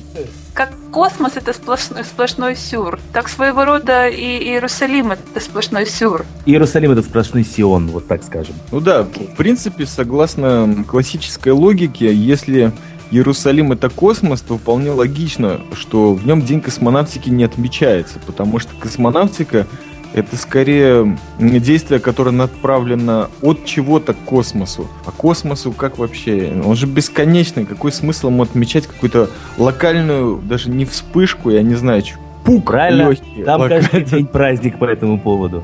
как космос это сплошной, сплошной сюр, так своего рода и Иерусалим это сплошной сюр. Иерусалим это сплошной Сион, вот так скажем. Ну да, в принципе, согласно классической логике, если Иерусалим это космос, то вполне логично, что в нем День космонавтики не отмечается, потому что космонавтика это скорее действие, которое направлено от чего-то к космосу. А космосу как вообще? Он же бесконечный. Какой смысл ему отмечать какую-то локальную, даже не вспышку, я не знаю, пук Правильно. легкий. Там локальный. каждый день праздник по этому поводу.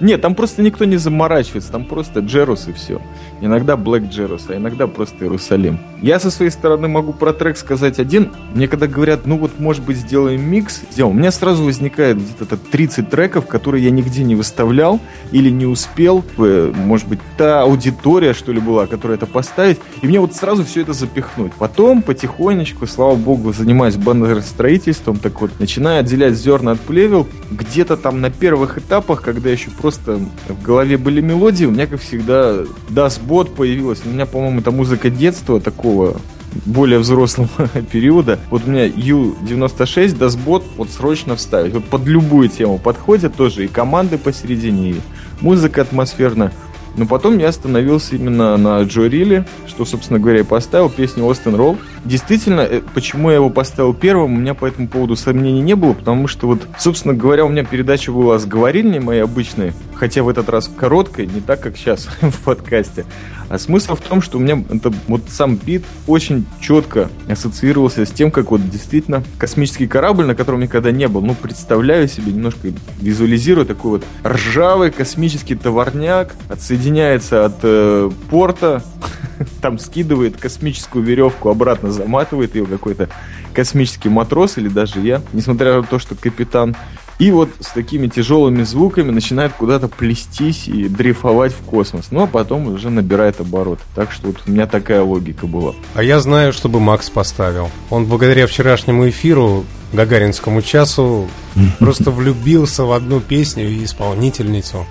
Нет, там просто никто не заморачивается, там просто Джерус и все. Иногда Блэк Джерус, а иногда просто Иерусалим. Я со своей стороны могу про трек сказать один. Мне когда говорят, ну вот, может быть, сделаем микс, сделаем. У меня сразу возникает где-то 30 треков, которые я нигде не выставлял или не успел. Э, может быть, та аудитория, что ли, была, которая это поставить. И мне вот сразу все это запихнуть. Потом потихонечку, слава богу, занимаюсь баннер-строительством, так вот, начинаю отделять зерна от плевел. Где-то там на первых этапах, когда еще просто в голове были мелодии, у меня, как всегда, Das Bot появилась. У меня, по-моему, это музыка детства такого более взрослого периода. Вот у меня U96 Dashbot вот срочно вставить. Вот под любую тему подходит тоже и команды посередине, и музыка атмосферная. Но потом я остановился именно на Джо Рилли, что, собственно говоря, и поставил песню Остен Ролл. Действительно, э, почему я его поставил первым, у меня по этому поводу сомнений не было, потому что вот, собственно говоря, у меня передача была с говорильней моей обычной, хотя в этот раз короткой, не так, как сейчас в подкасте. А смысл в том, что у меня это, вот сам бит очень четко ассоциировался с тем, как вот действительно космический корабль, на котором никогда не был, ну, представляю себе, немножко визуализирую такой вот ржавый космический товарняк, отсоединяется от э, порта, там скидывает космическую веревку, обратно заматывает ее какой-то космический матрос или даже я, несмотря на то, что капитан. И вот с такими тяжелыми звуками начинает куда-то плестись и дрейфовать в космос. Ну, а потом уже набирает оборот. Так что вот у меня такая логика была. А я знаю, чтобы Макс поставил. Он благодаря вчерашнему эфиру Гагаринскому часу просто влюбился в одну песню и исполнительницу.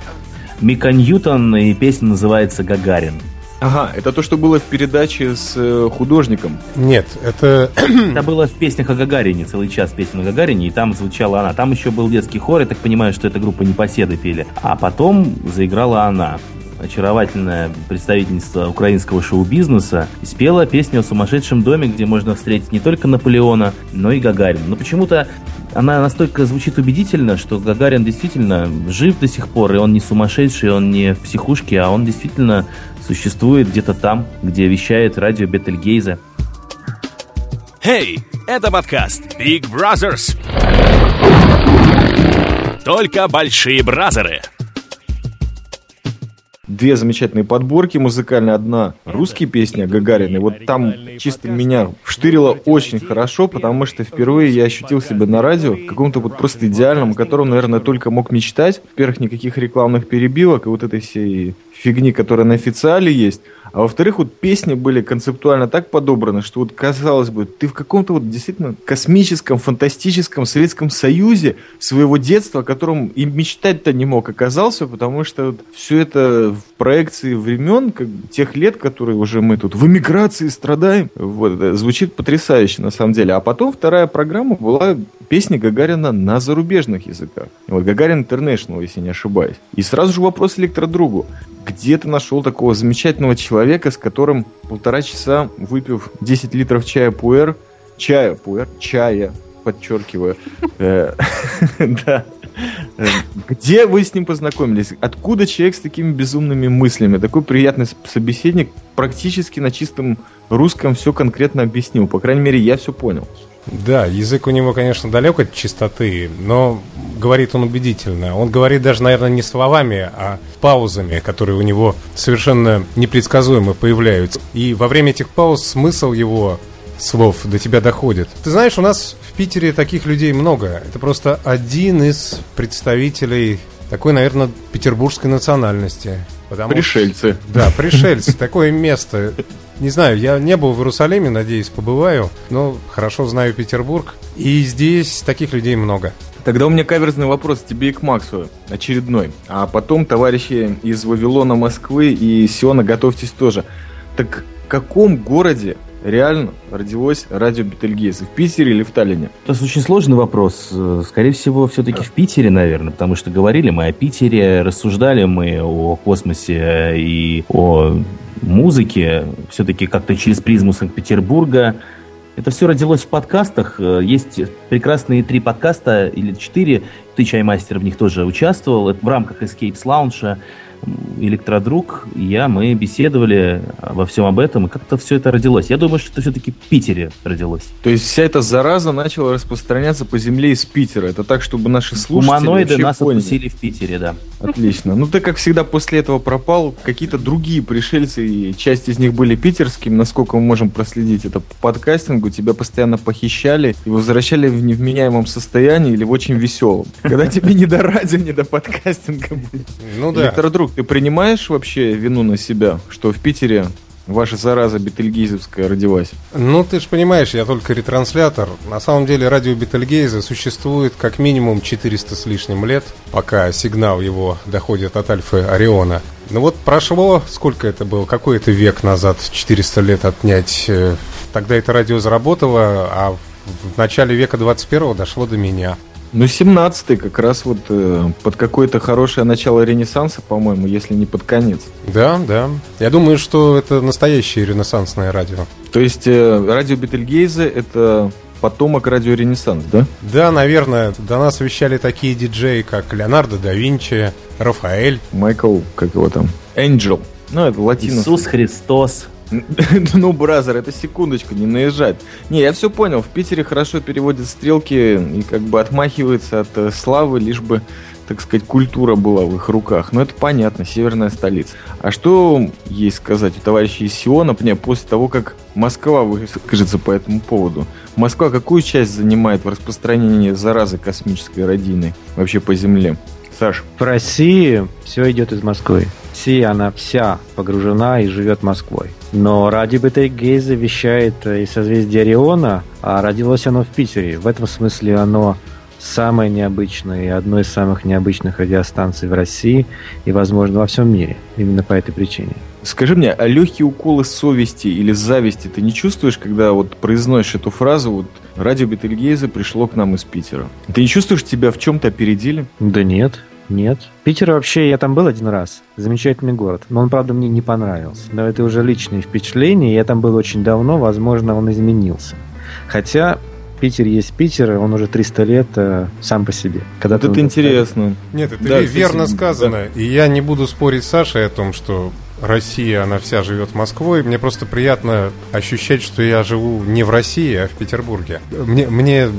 Мика Ньютон, и песня называется «Гагарин». Ага, это то, что было в передаче с э, художником. Нет, это... Это было в песнях о Гагарине, целый час песен о Гагарине, и там звучала она. Там еще был детский хор, я так понимаю, что эта группа Непоседы пели. А потом заиграла она очаровательная представительница украинского шоу-бизнеса, спела песню о сумасшедшем доме, где можно встретить не только Наполеона, но и Гагарина. Но почему-то она настолько звучит убедительно, что Гагарин действительно жив до сих пор, и он не сумасшедший, он не в психушке, а он действительно существует где-то там, где вещает радио Бетельгейза. Hey, это подкаст Big Brothers. Только большие бразеры две замечательные подборки музыкальные. Одна русские песни о. Вот там чисто меня вштырило очень хорошо, потому что впервые я ощутил себя на радио каком-то вот просто идеальном, о котором, наверное, только мог мечтать. Во-первых, никаких рекламных перебивок и вот этой всей фигни, которая на официале есть. А во-вторых, вот песни были концептуально так подобраны, что вот казалось бы, ты в каком-то вот действительно космическом, фантастическом Советском Союзе своего детства, о котором и мечтать-то не мог, оказался, потому что вот все это в проекции времен, как тех лет, которые уже мы тут в эмиграции страдаем, вот, звучит потрясающе на самом деле. А потом вторая программа была песни Гагарина на зарубежных языках. Вот Гагарин Интернешнл, если не ошибаюсь. И сразу же вопрос электродругу где ты нашел такого замечательного человека, с которым полтора часа, выпив 10 литров чая пуэр, чая пуэр, чая, подчеркиваю, э, да, э, где вы с ним познакомились? Откуда человек с такими безумными мыслями? Такой приятный собеседник практически на чистом русском все конкретно объяснил. По крайней мере, я все понял. Да, язык у него, конечно, далек от чистоты, но говорит он убедительно. Он говорит даже, наверное, не словами, а паузами, которые у него совершенно непредсказуемо появляются. И во время этих пауз смысл его слов до тебя доходит. Ты знаешь, у нас в Питере таких людей много. Это просто один из представителей такой, наверное, петербургской национальности. Потому пришельцы. Что, да, пришельцы. Такое место. Не знаю, я не был в Иерусалиме, надеюсь, побываю, но хорошо знаю Петербург. И здесь таких людей много. Тогда у меня каверзный вопрос тебе и к Максу, очередной. А потом, товарищи из Вавилона, Москвы и Сиона, готовьтесь тоже. Так в каком городе реально родилось радио Бетельгейз? В Питере или в Таллине? Это очень сложный вопрос. Скорее всего, все-таки в Питере, наверное, потому что говорили мы о Питере, рассуждали мы о космосе и о музыке, все-таки как-то через призму Санкт-Петербурга. Это все родилось в подкастах. Есть прекрасные три подкаста или четыре. Ты, Чаймастер, в них тоже участвовал. Это в рамках Escapes Lounge электродруг, и я, мы беседовали во всем об этом, и как-то все это родилось. Я думаю, что это все-таки в Питере родилось. То есть вся эта зараза начала распространяться по земле из Питера. Это так, чтобы наши слушатели Гуманоиды нас поняли. отпустили в Питере, да. Отлично. Ну ты, как всегда, после этого пропал. Какие-то другие пришельцы, и часть из них были питерскими, насколько мы можем проследить это по подкастингу, тебя постоянно похищали и возвращали в невменяемом состоянии или в очень веселом. Когда тебе не до радио, не до подкастинга. Ну да. Электродруг, ты принимаешь вообще вину на себя, что в Питере ваша зараза Бетельгейзовская родилась? Ну, ты же понимаешь, я только ретранслятор. На самом деле радио Бетельгейза существует как минимум 400 с лишним лет, пока сигнал его доходит от Альфы Ориона. Ну вот прошло, сколько это было, какой это век назад, 400 лет отнять. Э, тогда это радио заработало, а в начале века 21 дошло до меня. Ну, 17-й как раз вот э, под какое-то хорошее начало Ренессанса, по-моему, если не под конец. Да, да. Я думаю, что это настоящее ренессансное радио. То есть э, радио Бетельгейзе это потомок радио Ренессанс, да? Да, наверное. До нас вещали такие диджеи, как Леонардо да Винчи, Рафаэль. Майкл, как его там? Энджел. Ну, это латино. Иисус Христос. Ну, бразер, это секундочку, не наезжать. Не, я все понял. В Питере хорошо переводят стрелки и как бы отмахиваются от э, славы, лишь бы, так сказать, культура была в их руках. Но это понятно, северная столица. А что есть сказать у товарища Сиона, мне после того, как Москва выскажется по этому поводу? Москва какую часть занимает в распространении заразы космической родины вообще по Земле? Саш, В России все идет из Москвы. Россия, она вся погружена и живет Москвой. Но ради Бетельгейзе вещает э, из созвездия Ориона, а родилось оно в Питере. В этом смысле оно самое необычное и одно из самых необычных радиостанций в России и, возможно, во всем мире. Именно по этой причине. Скажи мне, а легкие уколы совести или зависти ты не чувствуешь, когда вот произносишь эту фразу, вот радио Бетельгейзе пришло к нам из Питера? Ты не чувствуешь тебя в чем-то опередили? Да нет, нет. Питер вообще, я там был один раз. Замечательный город. Но он, правда, мне не понравился. Но это уже личные впечатления. Я там был очень давно. Возможно, он изменился. Хотя Питер есть Питер, он уже 300 лет э, сам по себе. Когда Вот это интересно. Нет, это Да, ве- верно кстати, сказано. И я не буду спорить с Сашей о том, что Россия, она вся живет Москвой. Мне просто приятно ощущать, что я живу не в России, а в Петербурге. Мне, мне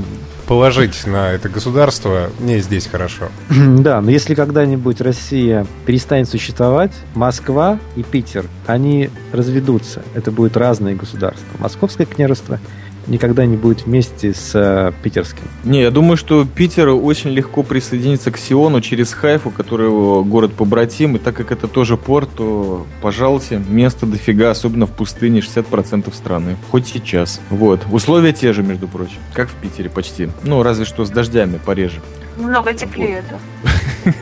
положить на это государство, мне здесь хорошо. Да, но если когда-нибудь Россия перестанет существовать, Москва и Питер, они разведутся. Это будут разные государства. Московское княжество никогда не будет вместе с э, питерским. Не, я думаю, что Питер очень легко присоединится к Сиону через Хайфу, который город побратим, и так как это тоже порт, то, пожалуйста, места дофига, особенно в пустыне, 60% страны. Хоть сейчас. Вот. Условия те же, между прочим. Как в Питере почти. Ну, разве что с дождями пореже. Немного теплее, да.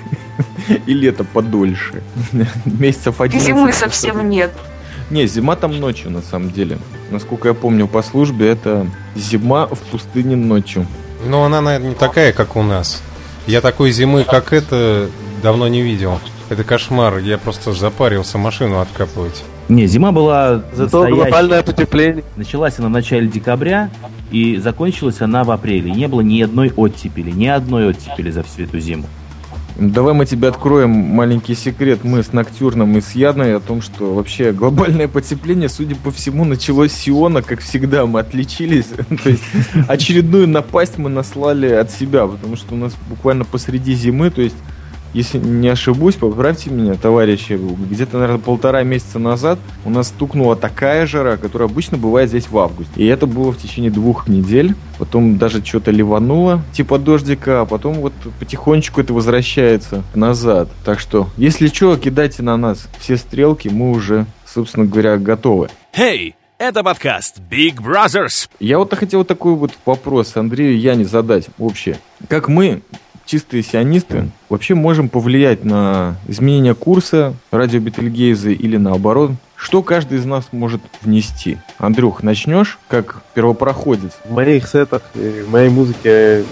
И лето подольше. Месяцев 11. зимы совсем нет. Не, зима там ночью, на самом деле. Насколько я помню по службе, это зима в пустыне ночью. Но она, наверное, не такая, как у нас. Я такой зимы, как это, давно не видел. Это кошмар. Я просто запарился машину откапывать. Не, зима была Зато настоящая. глобальное потепление. Началась она в начале декабря, и закончилась она в апреле. Не было ни одной оттепели, ни одной оттепели за всю эту зиму. Давай мы тебе откроем маленький секрет. Мы с Ноктюрном и с Яной о том, что вообще глобальное потепление, судя по всему, началось с Сиона, как всегда. Мы отличились. То есть очередную напасть мы наслали от себя, потому что у нас буквально посреди зимы, то есть если не ошибусь, поправьте меня, товарищи, где-то, наверное, полтора месяца назад у нас стукнула такая жара, которая обычно бывает здесь в августе. И это было в течение двух недель. Потом даже что-то ливануло, типа дождика, а потом вот потихонечку это возвращается назад. Так что, если что, кидайте на нас все стрелки, мы уже, собственно говоря, готовы. Hey, это подкаст Big Brothers. Я вот хотел такой вот вопрос Андрею Яне задать вообще. Как мы, чистые сионисты, вообще можем повлиять на изменение курса радио Бетельгейзе или наоборот? Что каждый из нас может внести? Андрюх, начнешь как первопроходец? В моих сетах, в моей музыке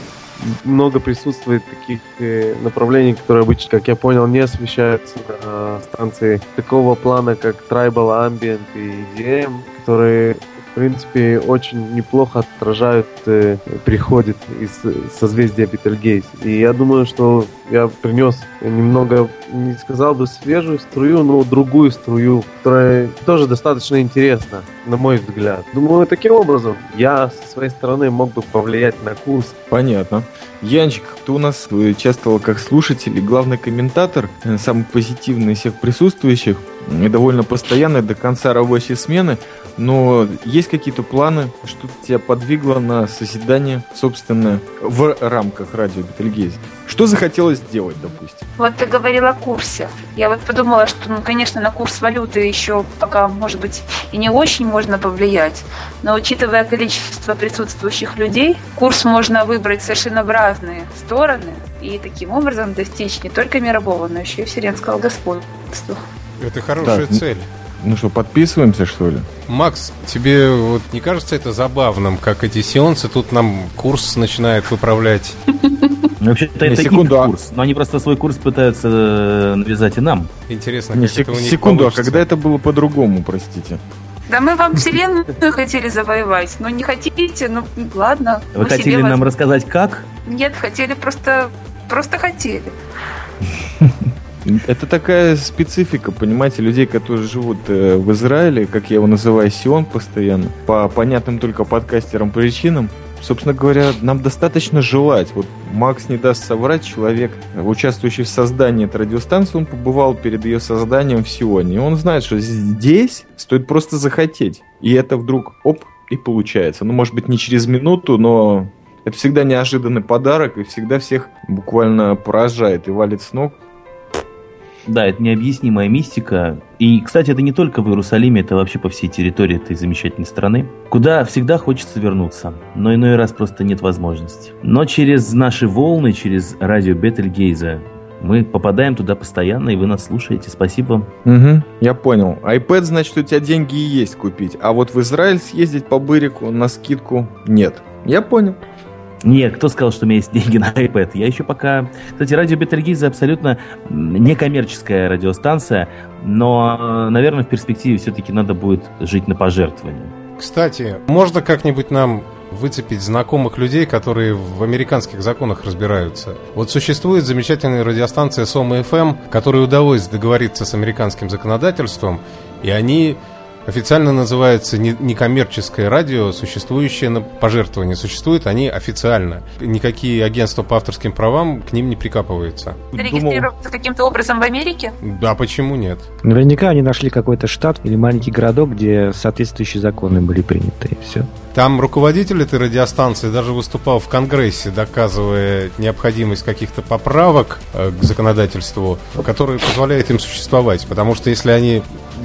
много присутствует таких э, направлений, которые обычно, как я понял, не освещаются на станции такого плана, как Tribal Ambient и EDM, которые в принципе, очень неплохо отражают э, приходит из созвездия Бетельгейз. И я думаю, что я принес немного, не сказал бы свежую струю, но другую струю, которая тоже достаточно интересна, на мой взгляд. Думаю, таким образом я со своей стороны мог бы повлиять на курс. Понятно. Янчик, ты у нас э, часто как слушатель и главный комментатор, э, самый позитивный из всех присутствующих, и довольно постоянный до конца рабочей смены. Но есть какие-то планы, что тебя подвигло на созидание, собственно, в рамках радио Бетельгейзе? Что захотелось сделать, допустим? Вот ты говорила курсе. Я вот подумала, что, ну, конечно, на курс валюты еще пока, может быть, и не очень можно повлиять. Но учитывая количество присутствующих людей, курс можно выбрать совершенно в разные стороны и таким образом достичь не только мирового, но еще и вселенского господства. Это хорошая Так, цель. Ну что, подписываемся, что ли? Макс, тебе вот не кажется это забавным, как эти сеансы тут нам курс начинают выправлять? Ну, Вообще-то Не, это секунду, их а- курс, но они просто свой курс пытаются э, навязать и нам. Интересно, Не, как сек- это у них секунду, а получится. когда это было по-другому, простите? Да мы вам вселенную хотели завоевать. Ну не хотите, ну ладно. Вы хотели нам рассказать, как? Нет, хотели просто... Просто хотели. Это такая специфика, понимаете, людей, которые живут э, в Израиле, как я его называю, Сион постоянно, по понятным только подкастерам причинам. Собственно говоря, нам достаточно желать. Вот Макс не даст соврать, человек, участвующий в создании этой радиостанции, он побывал перед ее созданием в Сионе. И он знает, что здесь стоит просто захотеть. И это вдруг, оп, и получается. Ну, может быть, не через минуту, но это всегда неожиданный подарок, и всегда всех буквально поражает и валит с ног. Да, это необъяснимая мистика. И, кстати, это не только в Иерусалиме, это вообще по всей территории этой замечательной страны, куда всегда хочется вернуться, но иной раз просто нет возможности. Но через наши волны, через радио Бетельгейза, мы попадаем туда постоянно, и вы нас слушаете. Спасибо. Угу, я понял. iPad, значит, у тебя деньги и есть купить. А вот в Израиль съездить по бырику на скидку нет. Я понял. Нет, кто сказал, что у меня есть деньги на iPad? Я еще пока... Кстати, радио Бетельгейза абсолютно некоммерческая радиостанция, но, наверное, в перспективе все-таки надо будет жить на пожертвования. Кстати, можно как-нибудь нам выцепить знакомых людей, которые в американских законах разбираются. Вот существует замечательная радиостанция Сома FM, которой удалось договориться с американским законодательством, и они официально называются не- некоммерческое радио, существующее на пожертвование. Существуют они официально. Никакие агентства по авторским правам к ним не прикапываются. Зарегистрироваться каким-то образом в Америке? Да, почему нет? Наверняка они нашли какой-то штат или маленький городок, где соответствующие законы были приняты, и все. Там руководитель этой радиостанции даже выступал в Конгрессе, доказывая необходимость каких-то поправок э, к законодательству, которые позволяют им существовать. Потому что если они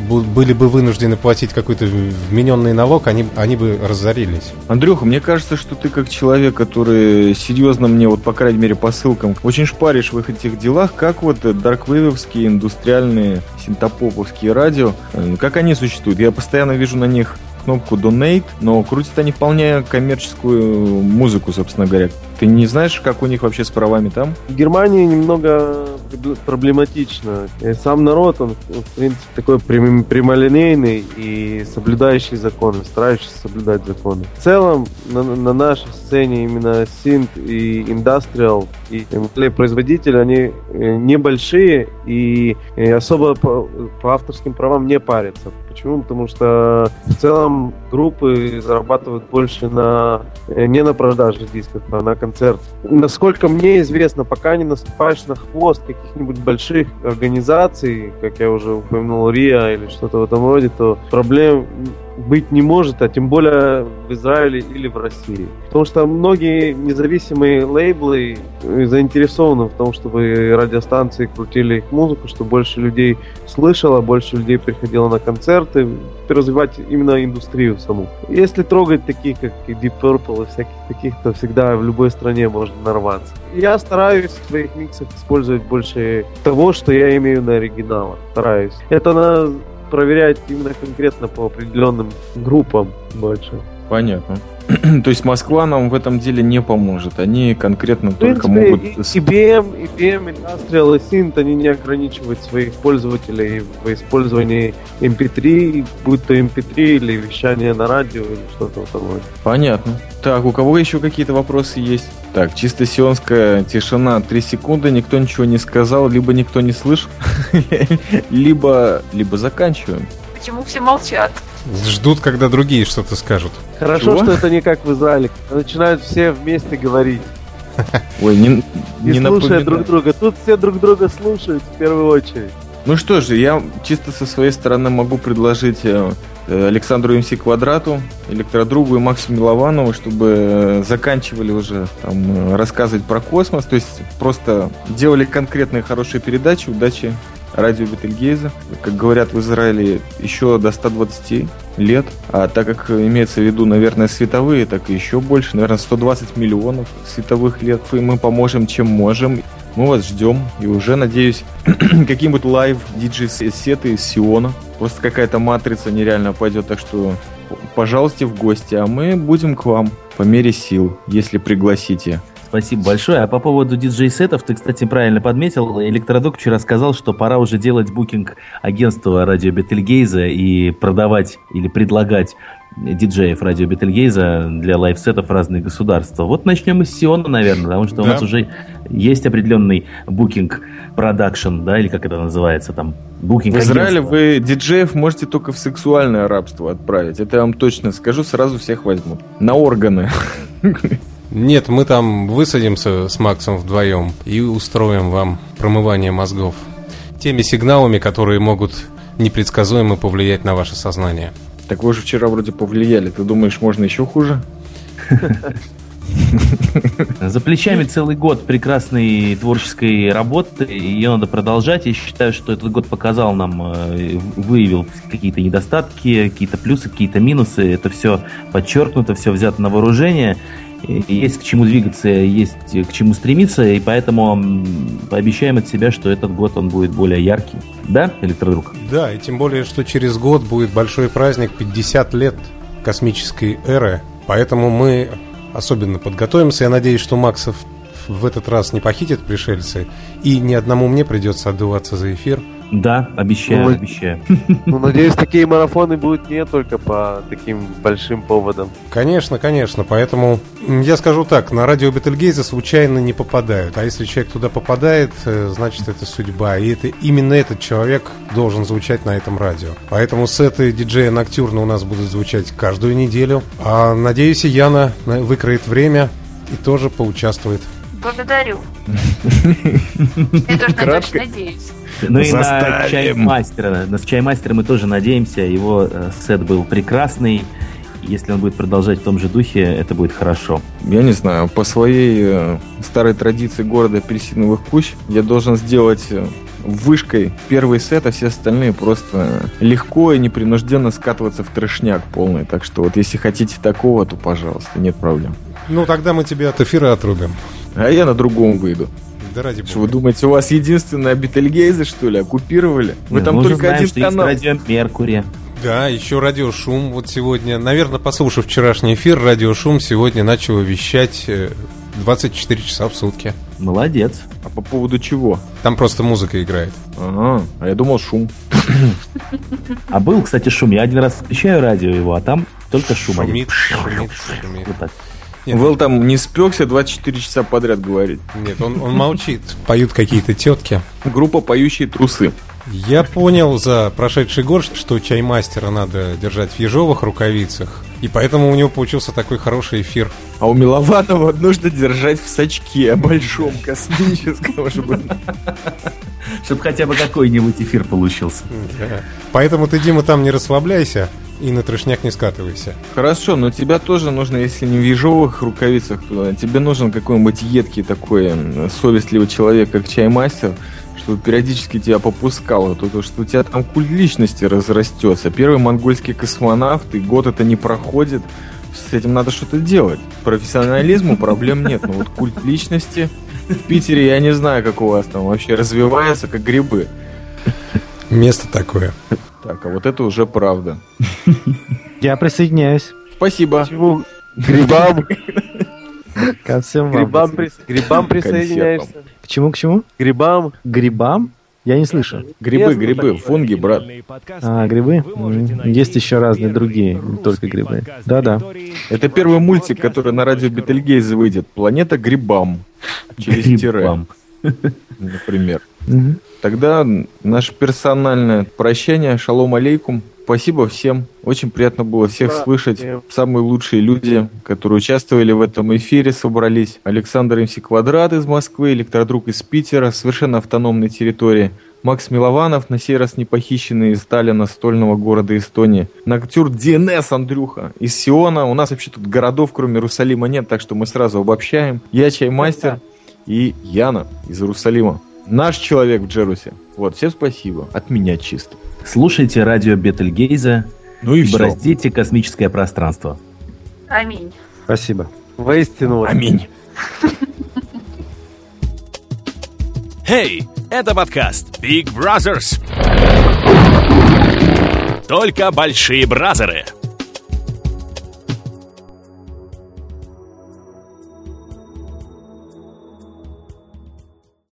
были бы вынуждены платить какой-то вмененный налог, они, они бы разорились. Андрюха, мне кажется, что ты как человек, который серьезно мне, вот по крайней мере по ссылкам, очень шпаришь в их этих делах, как вот дарквейвовские, индустриальные, синтопоповские радио, э, как они существуют? Я постоянно вижу на них кнопку Donate, но крутят они вполне коммерческую музыку, собственно говоря. Ты не знаешь, как у них вообще с правами там? В Германии немного пробл- проблематично. Э, Сам народ, он, в принципе, такой прям- прямолинейный и соблюдающий законы, старающийся соблюдать законы. В целом, на, на нашей сцене именно синт и индастриал и производители, они э, небольшие и особо по, по авторским правам не парятся. Почему? Потому что в целом группы зарабатывают больше на э, не на продаже дисков, а на концерт. Насколько мне известно, пока не наступаешь на хвост каких-нибудь больших организаций, как я уже упомянул, РИА или что-то в этом роде, то проблем быть не может, а тем более в Израиле или в России. Потому что многие независимые лейблы заинтересованы в том, чтобы радиостанции крутили их музыку, чтобы больше людей слышало, больше людей приходило на концерты, развивать именно индустрию саму. Если трогать таких, как Deep Purple и всяких таких, то всегда в любой стране можно нарваться. Я стараюсь в своих миксах использовать больше того, что я имею на оригиналах. Стараюсь. Это надо проверять именно конкретно по определенным группам больше. Понятно. То есть Москва нам в этом деле не поможет. Они конкретно В только принципе, могут... и- IBM, IBM, Industrial и Synth, они не ограничивают своих пользователей в использовании MP3, будь то MP3 или вещание на радио или что-то в роде. Понятно. Так, у кого еще какие-то вопросы есть? Так, чисто сионская тишина, 3 секунды, никто ничего не сказал, либо никто не слышал, либо, либо заканчиваем. Почему все молчат? Ждут, когда другие что-то скажут. Хорошо, Чего? что это не как в Израиле. Начинают все вместе говорить. Ой, не, Не не слушая друг друга. Тут все друг друга слушают в первую очередь. Ну что же, я чисто со своей стороны могу предложить э, э, Александру МС Квадрату, Электродругу и Максу Милованову, чтобы э, заканчивали уже там, рассказывать про космос, то есть просто делали конкретные хорошие передачи, удачи радио Бетельгейза. Как говорят в Израиле, еще до 120 лет, а так как имеется в виду, наверное, световые, так и еще больше, наверное, 120 миллионов световых лет, и мы поможем, чем можем. Мы вас ждем. И уже, надеюсь, какие-нибудь live диджей-сеты из Сиона. Просто какая-то матрица нереально пойдет. Так что, пожалуйста, в гости. А мы будем к вам по мере сил, если пригласите. Спасибо большое. А по поводу диджей-сетов, ты, кстати, правильно подметил. Электродок вчера сказал, что пора уже делать booking агентства радио Бетельгейза и продавать или предлагать диджеев радио Бетельгейза для live set ов разных государств. Вот начнем из Сиона, наверное, потому что да. у нас уже есть определенный букинг продакшн, да, или как это называется там, букинг В Израиле вы диджеев можете только в сексуальное рабство отправить. Это я вам точно скажу, сразу всех возьму. На органы. Нет, мы там высадимся с Максом вдвоем и устроим вам промывание мозгов теми сигналами, которые могут непредсказуемо повлиять на ваше сознание. Так вы же вчера вроде повлияли. Ты думаешь, можно еще хуже? За плечами целый год прекрасной творческой работы, ее надо продолжать. Я считаю, что этот год показал нам, э, выявил какие-то недостатки, какие-то плюсы, какие-то минусы. Это все подчеркнуто, все взято на вооружение есть к чему двигаться, есть к чему стремиться, и поэтому пообещаем от себя, что этот год он будет более яркий. Да, электродруг? Да, и тем более, что через год будет большой праздник 50 лет космической эры, поэтому мы особенно подготовимся. Я надеюсь, что Максов в этот раз не похитит пришельцы, и ни одному мне придется отдуваться за эфир – да, обещаю, ну, обещаю. Ну, надеюсь, такие марафоны будут не только по таким большим поводам. Конечно, конечно. Поэтому я скажу так, на радио Бетельгейза случайно не попадают. А если человек туда попадает, э, значит, это судьба. И это именно этот человек должен звучать на этом радио. Поэтому сеты диджея Ноктюрна у нас будут звучать каждую неделю. А надеюсь, и Яна выкроет время и тоже поучаствует. Благодарю. Я тоже надеюсь. Ну и на чаймастера. На чаймастера мы тоже надеемся. Его э, сет был прекрасный. Если он будет продолжать в том же духе, это будет хорошо. Я не знаю, по своей э, старой традиции города апельсиновых кущ я должен сделать э, вышкой первый сет, а все остальные просто легко и непринужденно скатываться в трешняк полный. Так что вот если хотите такого, то пожалуйста, нет проблем. Ну тогда мы тебе от эфира отрубим. А я на другом выйду. Да ради бога. Что вы думаете, у вас единственная Бетельгейза, что ли, оккупировали? Вы там только знаем, один что канал. Есть радио Меркурия. Да, еще радиошум. Вот сегодня, наверное, послушав вчерашний эфир, радиошум сегодня начал вещать 24 э, часа в сутки. Молодец. А по поводу чего? Там просто музыка играет. Ага, а я думал шум. А был, кстати, шум. Я один раз включаю радио его, а там только шум. Шумит, шумит, шумит. Вот так. Нет, Вэл там не спекся 24 часа подряд говорит. Нет, он, он молчит. Поют какие-то тетки. Группа «Поющие трусы». Я понял за прошедший год, что чаймастера надо держать в ежовых рукавицах. И поэтому у него получился такой хороший эфир. А у Милованова нужно держать в сачке большом, космическом, чтобы... Чтобы хотя бы какой-нибудь эфир получился. Поэтому ты, Дима, там не расслабляйся. И на трешняк не скатывайся. Хорошо, но тебя тоже нужно, если не в ежовых рукавицах, то тебе нужен какой-нибудь едкий такой совестливый человек, как чаймастер, чтобы периодически тебя попускало, то, то что у тебя там культ личности разрастется. Первый монгольский космонавт, и год это не проходит. С этим надо что-то делать. Профессионализму проблем нет, но вот культ личности в Питере я не знаю, как у вас там вообще развивается, как грибы. Место такое. Так, а вот это уже правда. Я присоединяюсь. Спасибо. Почему? Грибам? Ко всем грибам, при... грибам присоединяешься. К чему, к чему? Грибам. Грибам? Я не слышу. Грибы, грибы, фунги, брат. А, грибы? Есть еще разные другие, не только грибы. Да-да. Это первый мультик, который на радио Бетельгейзе выйдет. Планета грибам. Через тире. Например. Тогда наше персональное прощание. Шалом алейкум. Спасибо всем. Очень приятно было всех да, слышать. Самые лучшие люди, которые участвовали в этом эфире, собрались. Александр МС Квадрат из Москвы, Электродруг из Питера, совершенно автономной территории. Макс Милованов, на сей раз не похищенный из Сталина, стольного города Эстонии. Ноктюр ДНС, Андрюха, из Сиона. У нас вообще тут городов, кроме Иерусалима, нет, так что мы сразу обобщаем. Я Чаймастер и Яна из Иерусалима. Наш человек в Джерусе. Вот, всем спасибо. От меня чисто. Слушайте радио Бетельгейза. Ну и Бороздите космическое пространство. Аминь. Спасибо. Воистину. Аминь. Hey, это подкаст Big Brothers. Только большие бразеры.